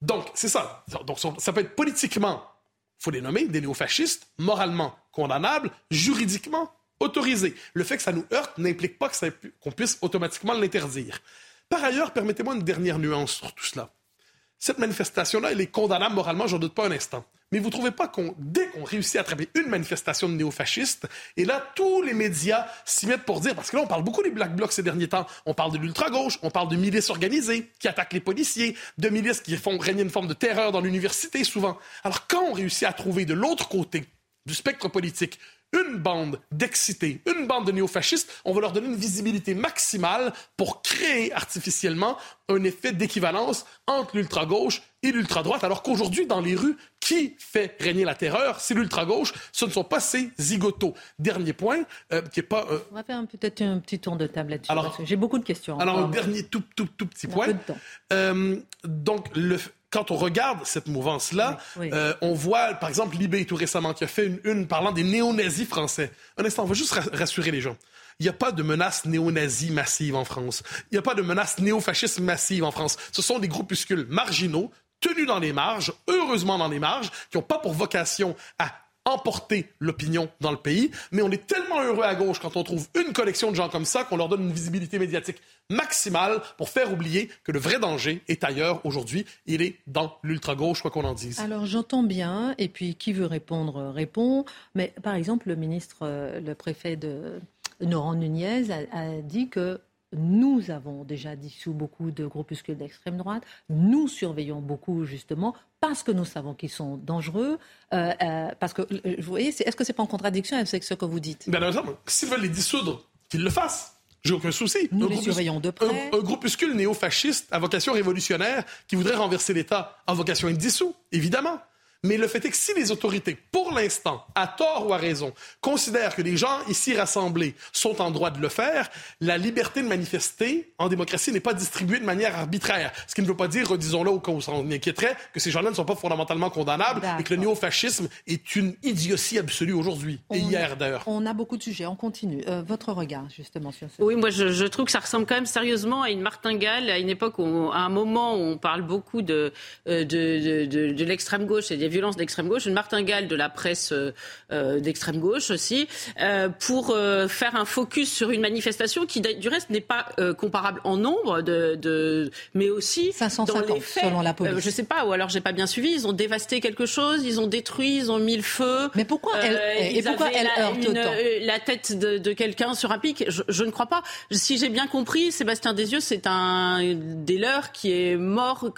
[SPEAKER 3] Donc, c'est ça. Donc, ça peut être politiquement, faut les nommer, des néofascistes, moralement condamnables, juridiquement autorisé. Le fait que ça nous heurte n'implique pas qu'on puisse automatiquement l'interdire. Par ailleurs, permettez-moi une dernière nuance sur tout cela. Cette manifestation-là, elle est condamnable moralement, j'en doute pas un instant. Mais vous ne trouvez pas qu'on, dès qu'on réussit à attraper une manifestation de néofascistes, et là, tous les médias s'y mettent pour dire, parce que là, on parle beaucoup des Black Blocs ces derniers temps, on parle de l'ultra-gauche, on parle de milices organisées qui attaquent les policiers, de milices qui font régner une forme de terreur dans l'université souvent. Alors, quand on réussit à trouver de l'autre côté du spectre politique une bande d'excités, une bande de néofascistes, on va leur donner une visibilité maximale pour créer artificiellement un effet d'équivalence entre l'ultra-gauche et l'ultra-droite, alors qu'aujourd'hui, dans les rues, qui fait régner la terreur? C'est l'ultra-gauche, ce ne sont pas ces zigotos. Dernier point, euh, qui est pas...
[SPEAKER 2] Euh, on va faire peut-être un petit tour de table là-dessus, j'ai beaucoup de questions.
[SPEAKER 3] Alors, un dernier tout, tout, tout petit point. Euh, donc, le quand on regarde cette mouvance-là, euh, on voit, par exemple, Libé tout récemment qui a fait une, une parlant des néo-nazis français. Un instant, on va juste rassurer les gens. Il n'y a pas de menace néo-nazie massive en France. Il n'y a pas de menace néo-fasciste massive en France. Ce sont des groupuscules marginaux tenus dans les marges, heureusement dans les marges, qui n'ont pas pour vocation à emporter l'opinion dans le pays, mais on est tellement heureux à gauche quand on trouve une collection de gens comme ça qu'on leur donne une visibilité médiatique maximale pour faire oublier que le vrai danger est ailleurs aujourd'hui. Il est dans l'ultra-gauche, quoi qu'on en dise.
[SPEAKER 2] Alors j'entends bien, et puis qui veut répondre répond, mais par exemple le ministre, euh, le préfet de Noran Nunez a dit que nous avons déjà dissous beaucoup de groupuscules d'extrême droite. Nous surveillons beaucoup, justement, parce que nous savons qu'ils sont dangereux. Euh, euh, parce que, euh, vous voyez, est-ce que ce n'est pas en contradiction avec ce que vous dites?
[SPEAKER 3] Bien évidemment, s'ils veulent les dissoudre, qu'ils le fassent. J'ai aucun souci.
[SPEAKER 2] Nous les surveillons de près.
[SPEAKER 3] Un, groupuscule néo-fasciste à vocation révolutionnaire qui voudrait renverser l'État à vocation indissous, évidemment. Mais le fait est que si les autorités, pour l'instant, à tort ou à raison, considèrent que les gens ici rassemblés sont en droit de le faire, la liberté de manifester en démocratie n'est pas distribuée de manière arbitraire. Ce qui ne veut pas dire, disons-le au cas où on inquiéterait, que ces gens-là ne sont pas fondamentalement condamnables et que le néofascisme est une idiotie absolue aujourd'hui et hier d'ailleurs.
[SPEAKER 2] On a beaucoup de sujets, on continue. Euh, votre regard justement sur ce
[SPEAKER 5] Oui, moi je, trouve que ça ressemble quand même sérieusement à une martingale, à une époque où, à un moment où on parle beaucoup de, euh, de, de, de l'extrême gauche et des violences d'extrême gauche, une martingale de la presse d'extrême gauche aussi, pour faire un focus sur une manifestation qui, du reste, n'est pas comparable en nombre, de, mais aussi
[SPEAKER 2] 550 dans les faits. selon la police.
[SPEAKER 5] je sais pas, ou alors j'ai pas bien suivi. Ils ont dévasté quelque chose, ils ont détruit, ils ont mis le feu.
[SPEAKER 2] Mais pourquoi elle, et pourquoi elle
[SPEAKER 5] la,
[SPEAKER 2] heurte autant
[SPEAKER 5] La tête de, de quelqu'un sur un pic, je, je ne crois pas. Si j'ai bien compris, Sébastien Desieux, c'est un des leurs qui est mort.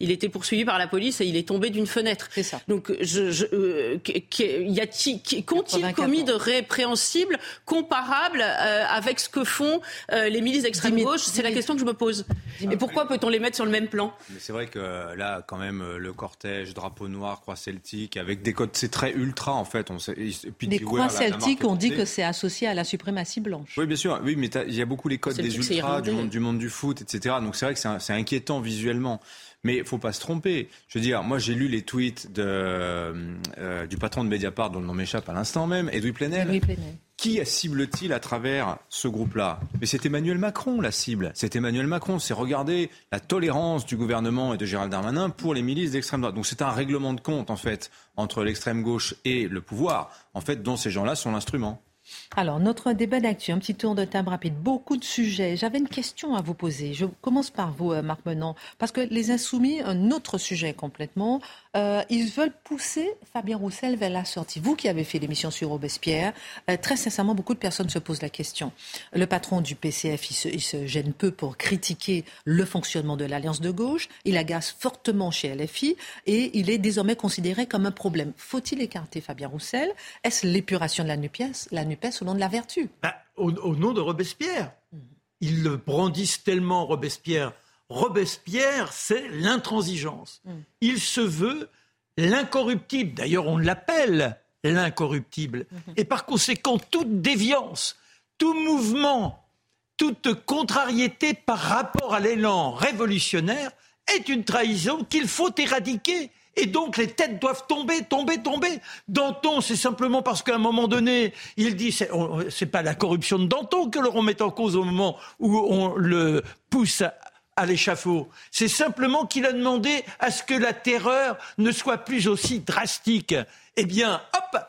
[SPEAKER 5] Il était poursuivi par la police et il est tombé d'une fenêtre.
[SPEAKER 2] C'est ça.
[SPEAKER 5] Donc, je, je, euh, y a-t-il, qu'ont-ils commis de répréhensible comparable euh, avec ce que font euh, les milices d'extrême gauche? C'est la question que je me pose. Et pourquoi peut-on les mettre sur le même plan?
[SPEAKER 1] Mais c'est vrai que là, quand même, le cortège, drapeau noir, croix celtique, avec des codes, c'est très ultra en fait. On sait,
[SPEAKER 2] les croix celtiques, on dit que c'est associé à la suprématie blanche.
[SPEAKER 1] Oui, bien sûr. Oui, mais il y a beaucoup les codes des ultras, du monde, du monde du foot, etc. Donc c'est vrai que c'est inquiétant visuellement. Mais il faut pas se tromper. Je veux dire, moi j'ai lu les tweets de, euh, du patron de Mediapart, dont le nom m'échappe à l'instant même, Edoui Plenel.
[SPEAKER 2] Edoui Plenel.
[SPEAKER 1] Qui cible-t-il à travers ce groupe-là? Mais c'est Emmanuel Macron, la cible. C'est Emmanuel Macron. C'est regarder la tolérance du gouvernement et de Gérald Darmanin pour les milices d'extrême droite. Donc c'est un règlement de compte, en fait, entre l'extrême gauche et le pouvoir, en fait, dont ces gens-là sont l'instrument.
[SPEAKER 2] Alors, notre débat d'actu, un petit tour de table rapide, beaucoup de sujets. J'avais une question à vous poser. Je commence par vous, euh, Marc Menon, parce que les Insoumis, un autre sujet complètement, euh, ils veulent pousser Fabien Roussel vers la sortie. Vous qui avez fait l'émission sur Robespierre, euh, très sincèrement, beaucoup de personnes se posent la question. Le patron du PCF, il se, il se gêne peu pour critiquer le fonctionnement de l'Alliance de gauche. Il agace fortement chez LFI et il est désormais considéré comme un problème. Faut-il écarter Fabien Roussel? Est-ce l'épuration de la NUPES, la NUPES au nom de la vertu
[SPEAKER 6] bah, au, nom de Robespierre. Ils le brandissent tellement, Robespierre, Robespierre, c'est l'intransigeance. Mm. Il se veut l'incorruptible. D'ailleurs, on l'appelle l'incorruptible. Mm-hmm. Et par conséquent, toute déviance, tout mouvement, toute contrariété par rapport à l'élan révolutionnaire est une trahison qu'il faut éradiquer. Et donc les têtes doivent tomber, tomber, tomber. Danton, c'est simplement parce qu'à un moment donné, il dit c'est, c'est pas la corruption de Danton que l'on remet en cause au moment où on le pousse à l'échafaud. C'est simplement qu'il a demandé à ce que la terreur ne soit plus aussi drastique. Eh bien, hop,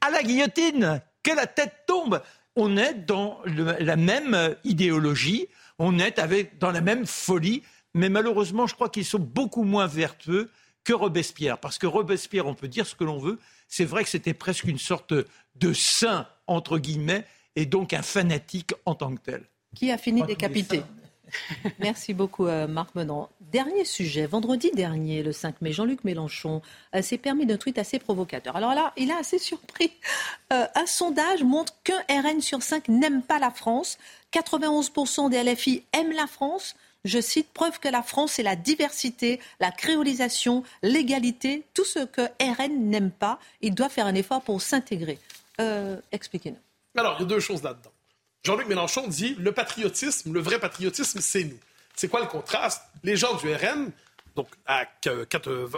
[SPEAKER 6] à la guillotine, que la tête tombe. On est dans la même idéologie, on est dans la même folie, mais malheureusement, je crois qu'ils sont beaucoup moins vertueux que Robespierre. Parce que Robespierre, on peut dire ce que l'on veut, c'est vrai que c'était presque une sorte de saint, entre guillemets, et donc un fanatique en tant que tel.
[SPEAKER 2] Qui a fini décapité Merci beaucoup, euh, Marc Menon. Dernier sujet. Vendredi dernier, le 5 mai, Jean-Luc Mélenchon euh, s'est permis d'un tweet assez provocateur. Alors là, il a assez surpris. Euh, un sondage montre qu'un RN sur 5 n'aime pas la France. 91% des LFI aiment la France. Je cite, preuve que la France, c'est la diversité, la créolisation, l'égalité, tout ce que RN n'aime pas. Il doit faire un effort pour s'intégrer. Expliquez-nous.
[SPEAKER 3] Alors, il y a deux choses là-dedans. Jean-Luc Mélenchon dit le patriotisme, le vrai patriotisme, c'est nous. C'est quoi le contraste? Les gens du RN, donc à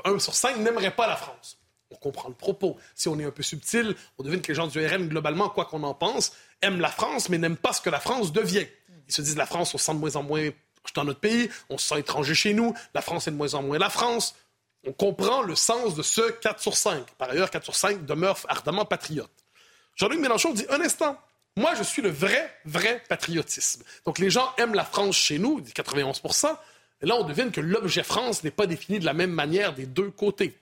[SPEAKER 3] 1 sur 5, n'aimeraient pas la France. On comprend le propos. Si on est un peu subtil, on devine que les gens du RN, globalement, quoi qu'on en pense, aiment la France, mais n'aiment pas ce que la France devient. Ils se disent la France, on se sent de moins en moins dans notre pays, on se sent étranger chez nous, la France est de moins en moins la France. On comprend le sens de ce 4 sur 5. Par ailleurs, 4 sur 5 demeure ardemment patriote. Jean-Luc Mélenchon dit un instant, moi, je suis le vrai, vrai patriotisme. Donc, les gens aiment la France chez nous, 91 et là, on devine que l'objet France n'est pas défini de la même manière des deux côtés.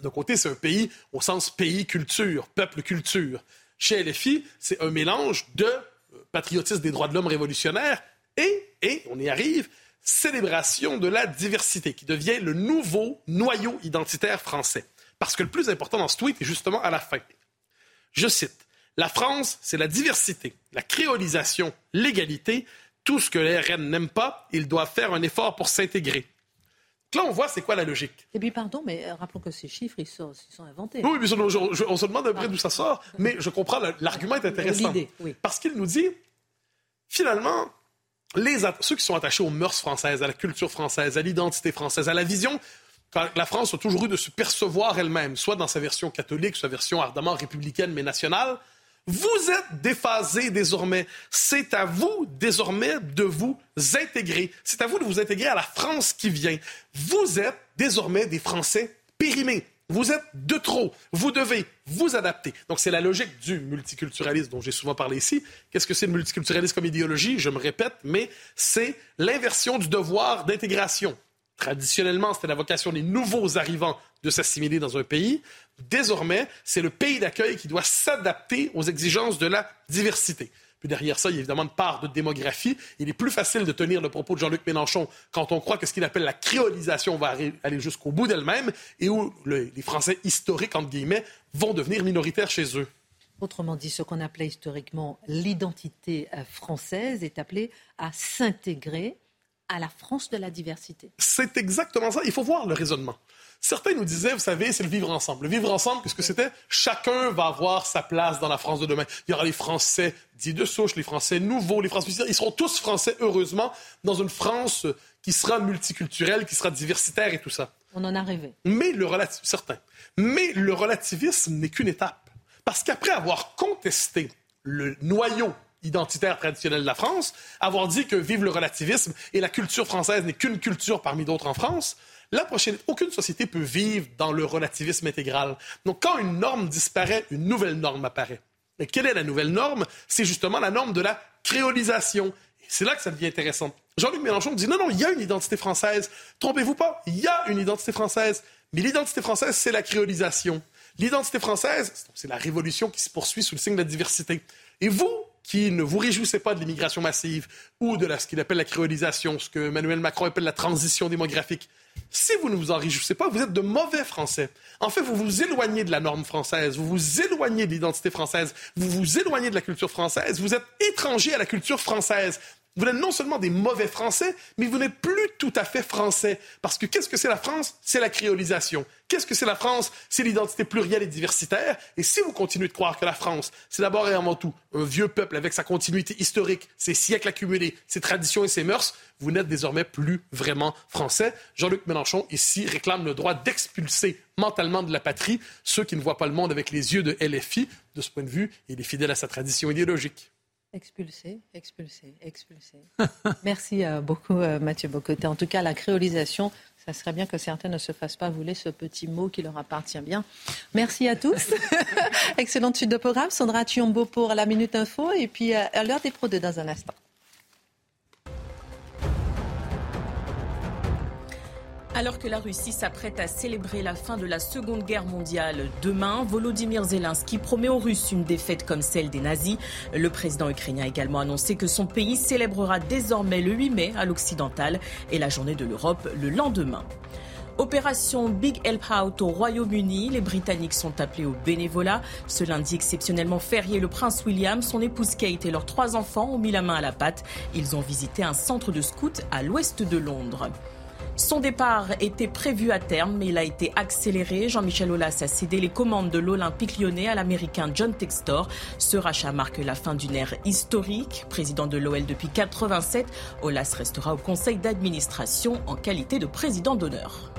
[SPEAKER 3] D'un côté, c'est un pays au sens pays-culture, peuple-culture. Chez LFI, c'est un mélange de euh, patriotisme des droits de l'homme révolutionnaire et, et, on y arrive, célébration de la diversité, qui devient le nouveau noyau identitaire français. Parce que le plus important dans ce tweet est justement à la fin. Je cite la France, c'est la diversité, la créolisation, l'égalité. Tout ce que les RN n'aiment pas, ils doivent faire un effort pour s'intégrer. Là, on voit c'est quoi la logique.
[SPEAKER 2] Et puis, pardon, mais euh, rappelons que ces chiffres, ils sont, inventés.
[SPEAKER 3] Oui, mais on, se demande un peu d'où ça sort, mais je comprends, l'argument est intéressant. Parce qu'il nous dit, finalement, les, ceux qui sont attachés aux mœurs françaises, à la culture française, à l'identité française, à la vision la France a toujours eu de se percevoir elle-même, soit dans sa version catholique, soit sa version ardemment républicaine mais nationale, vous êtes déphasé désormais. C'est à vous désormais de vous intégrer. C'est à vous de vous intégrer à la France qui vient. Vous êtes désormais des Français périmés. Vous êtes de trop. Vous devez vous adapter. Donc, c'est la logique du multiculturalisme dont j'ai souvent parlé ici. Qu'est-ce que c'est le multiculturalisme comme idéologie? Je me répète, mais c'est l'inversion du devoir d'intégration. Traditionnellement, c'était la vocation des nouveaux arrivants de s'assimiler dans un pays. Désormais, c'est le pays d'accueil qui doit s'adapter aux exigences de la diversité. Puis derrière ça, il y a évidemment une part de démographie. Il est plus facile de tenir le propos de Jean-Luc Mélenchon quand on croit que ce qu'il appelle la créolisation va aller jusqu'au bout d'elle-même et où les Français historiques, entre guillemets, vont devenir minoritaires chez eux.
[SPEAKER 2] Autrement dit, ce qu'on appelait historiquement l'identité euh, française est appelé à s'intégrer à la France de la diversité.
[SPEAKER 3] C'est exactement ça. Il faut voir le raisonnement. Certains nous disaient, vous savez, c'est le vivre ensemble. Le vivre ensemble, qu'est-ce que c'était? Chacun va avoir sa place dans la France de demain. Il y aura les Français dits de souche, les Français nouveaux, les Français... Ils seront tous Français, heureusement, dans une France qui sera multiculturelle, qui sera diversitaire et tout ça.
[SPEAKER 2] On en a rêvé.
[SPEAKER 3] Mais le relativisme, certain. Mais le relativisme n'est qu'une étape. Parce qu'après avoir contesté le noyau identitaire traditionnel de la France, avoir dit que vive le relativisme et la culture française n'est qu'une culture parmi d'autres en France, la prochaine, aucune société peut vivre dans le relativisme intégral. Donc, quand une norme disparaît, une nouvelle norme apparaît. Et quelle est la nouvelle norme? C'est justement la norme de la créolisation. C'est là que ça devient intéressant. Jean-Luc Mélenchon dit non, non, il y a une identité française. Trompez-vous pas, il y a une identité française. Mais l'identité française, c'est la créolisation. L'identité française, c'est la révolution qui se poursuit sous le signe de la diversité. Et vous, qui ne vous réjouissez pas de l'immigration massive ou de ce qu'il appelle la créolisation, ce que Emmanuel Macron appelle la transition démographique, si vous ne vous en réjouissez pas, vous êtes de mauvais Français. En fait, vous vous éloignez de la norme française, vous vous éloignez de l'identité française, vous vous éloignez de la culture française, vous êtes étranger à la culture française. Vous êtes non seulement des mauvais Français, mais vous n'êtes plus tout à fait Français. Parce que qu'est-ce que c'est la France? C'est la créolisation. Qu'est-ce que c'est la France? C'est l'identité plurielle et diversitaire. Et si vous continuez de croire que la France, c'est d'abord et avant tout un vieux peuple avec sa continuité historique, ses siècles accumulés, ses traditions et ses mœurs, vous n'êtes désormais plus vraiment français. Jean-Luc Mélenchon, ici, réclame le droit d'expulser mentalement de la patrie ceux qui ne voient pas le monde avec les yeux de LFI. De ce point de vue, il est fidèle à sa tradition idéologique.
[SPEAKER 2] Expulsé, expulsé, expulsé. Merci euh, beaucoup, euh, Mathieu Bocoté. En tout cas, la créolisation, ça serait bien que certains ne se fassent pas voler ce petit mot qui leur appartient bien. Merci à tous. Excellente suite de programme. Sandra Thiombo pour la Minute Info et puis euh, à l'heure des pros dans un instant.
[SPEAKER 7] Alors que la Russie s'apprête à célébrer la fin de la Seconde Guerre mondiale demain, Volodymyr Zelensky promet aux Russes une défaite comme celle des nazis. Le président ukrainien a également annoncé que son pays célébrera désormais le 8 mai à l'occidental et la journée de l'Europe le lendemain. Opération Big Help Out au Royaume-Uni. Les Britanniques sont appelés au bénévolat. Ce lundi exceptionnellement férié, le prince William, son épouse Kate et leurs trois enfants ont mis la main à la pâte. Ils ont visité un centre de scouts à l'ouest de Londres. Son départ était prévu à terme, mais il a été accéléré. Jean-Michel Aulas a cédé les commandes de l'Olympique lyonnais à l'Américain John Textor. Ce rachat marque la fin d'une ère historique. Président de l'OL depuis 87, Aulas restera au conseil d'administration en qualité de président d'honneur.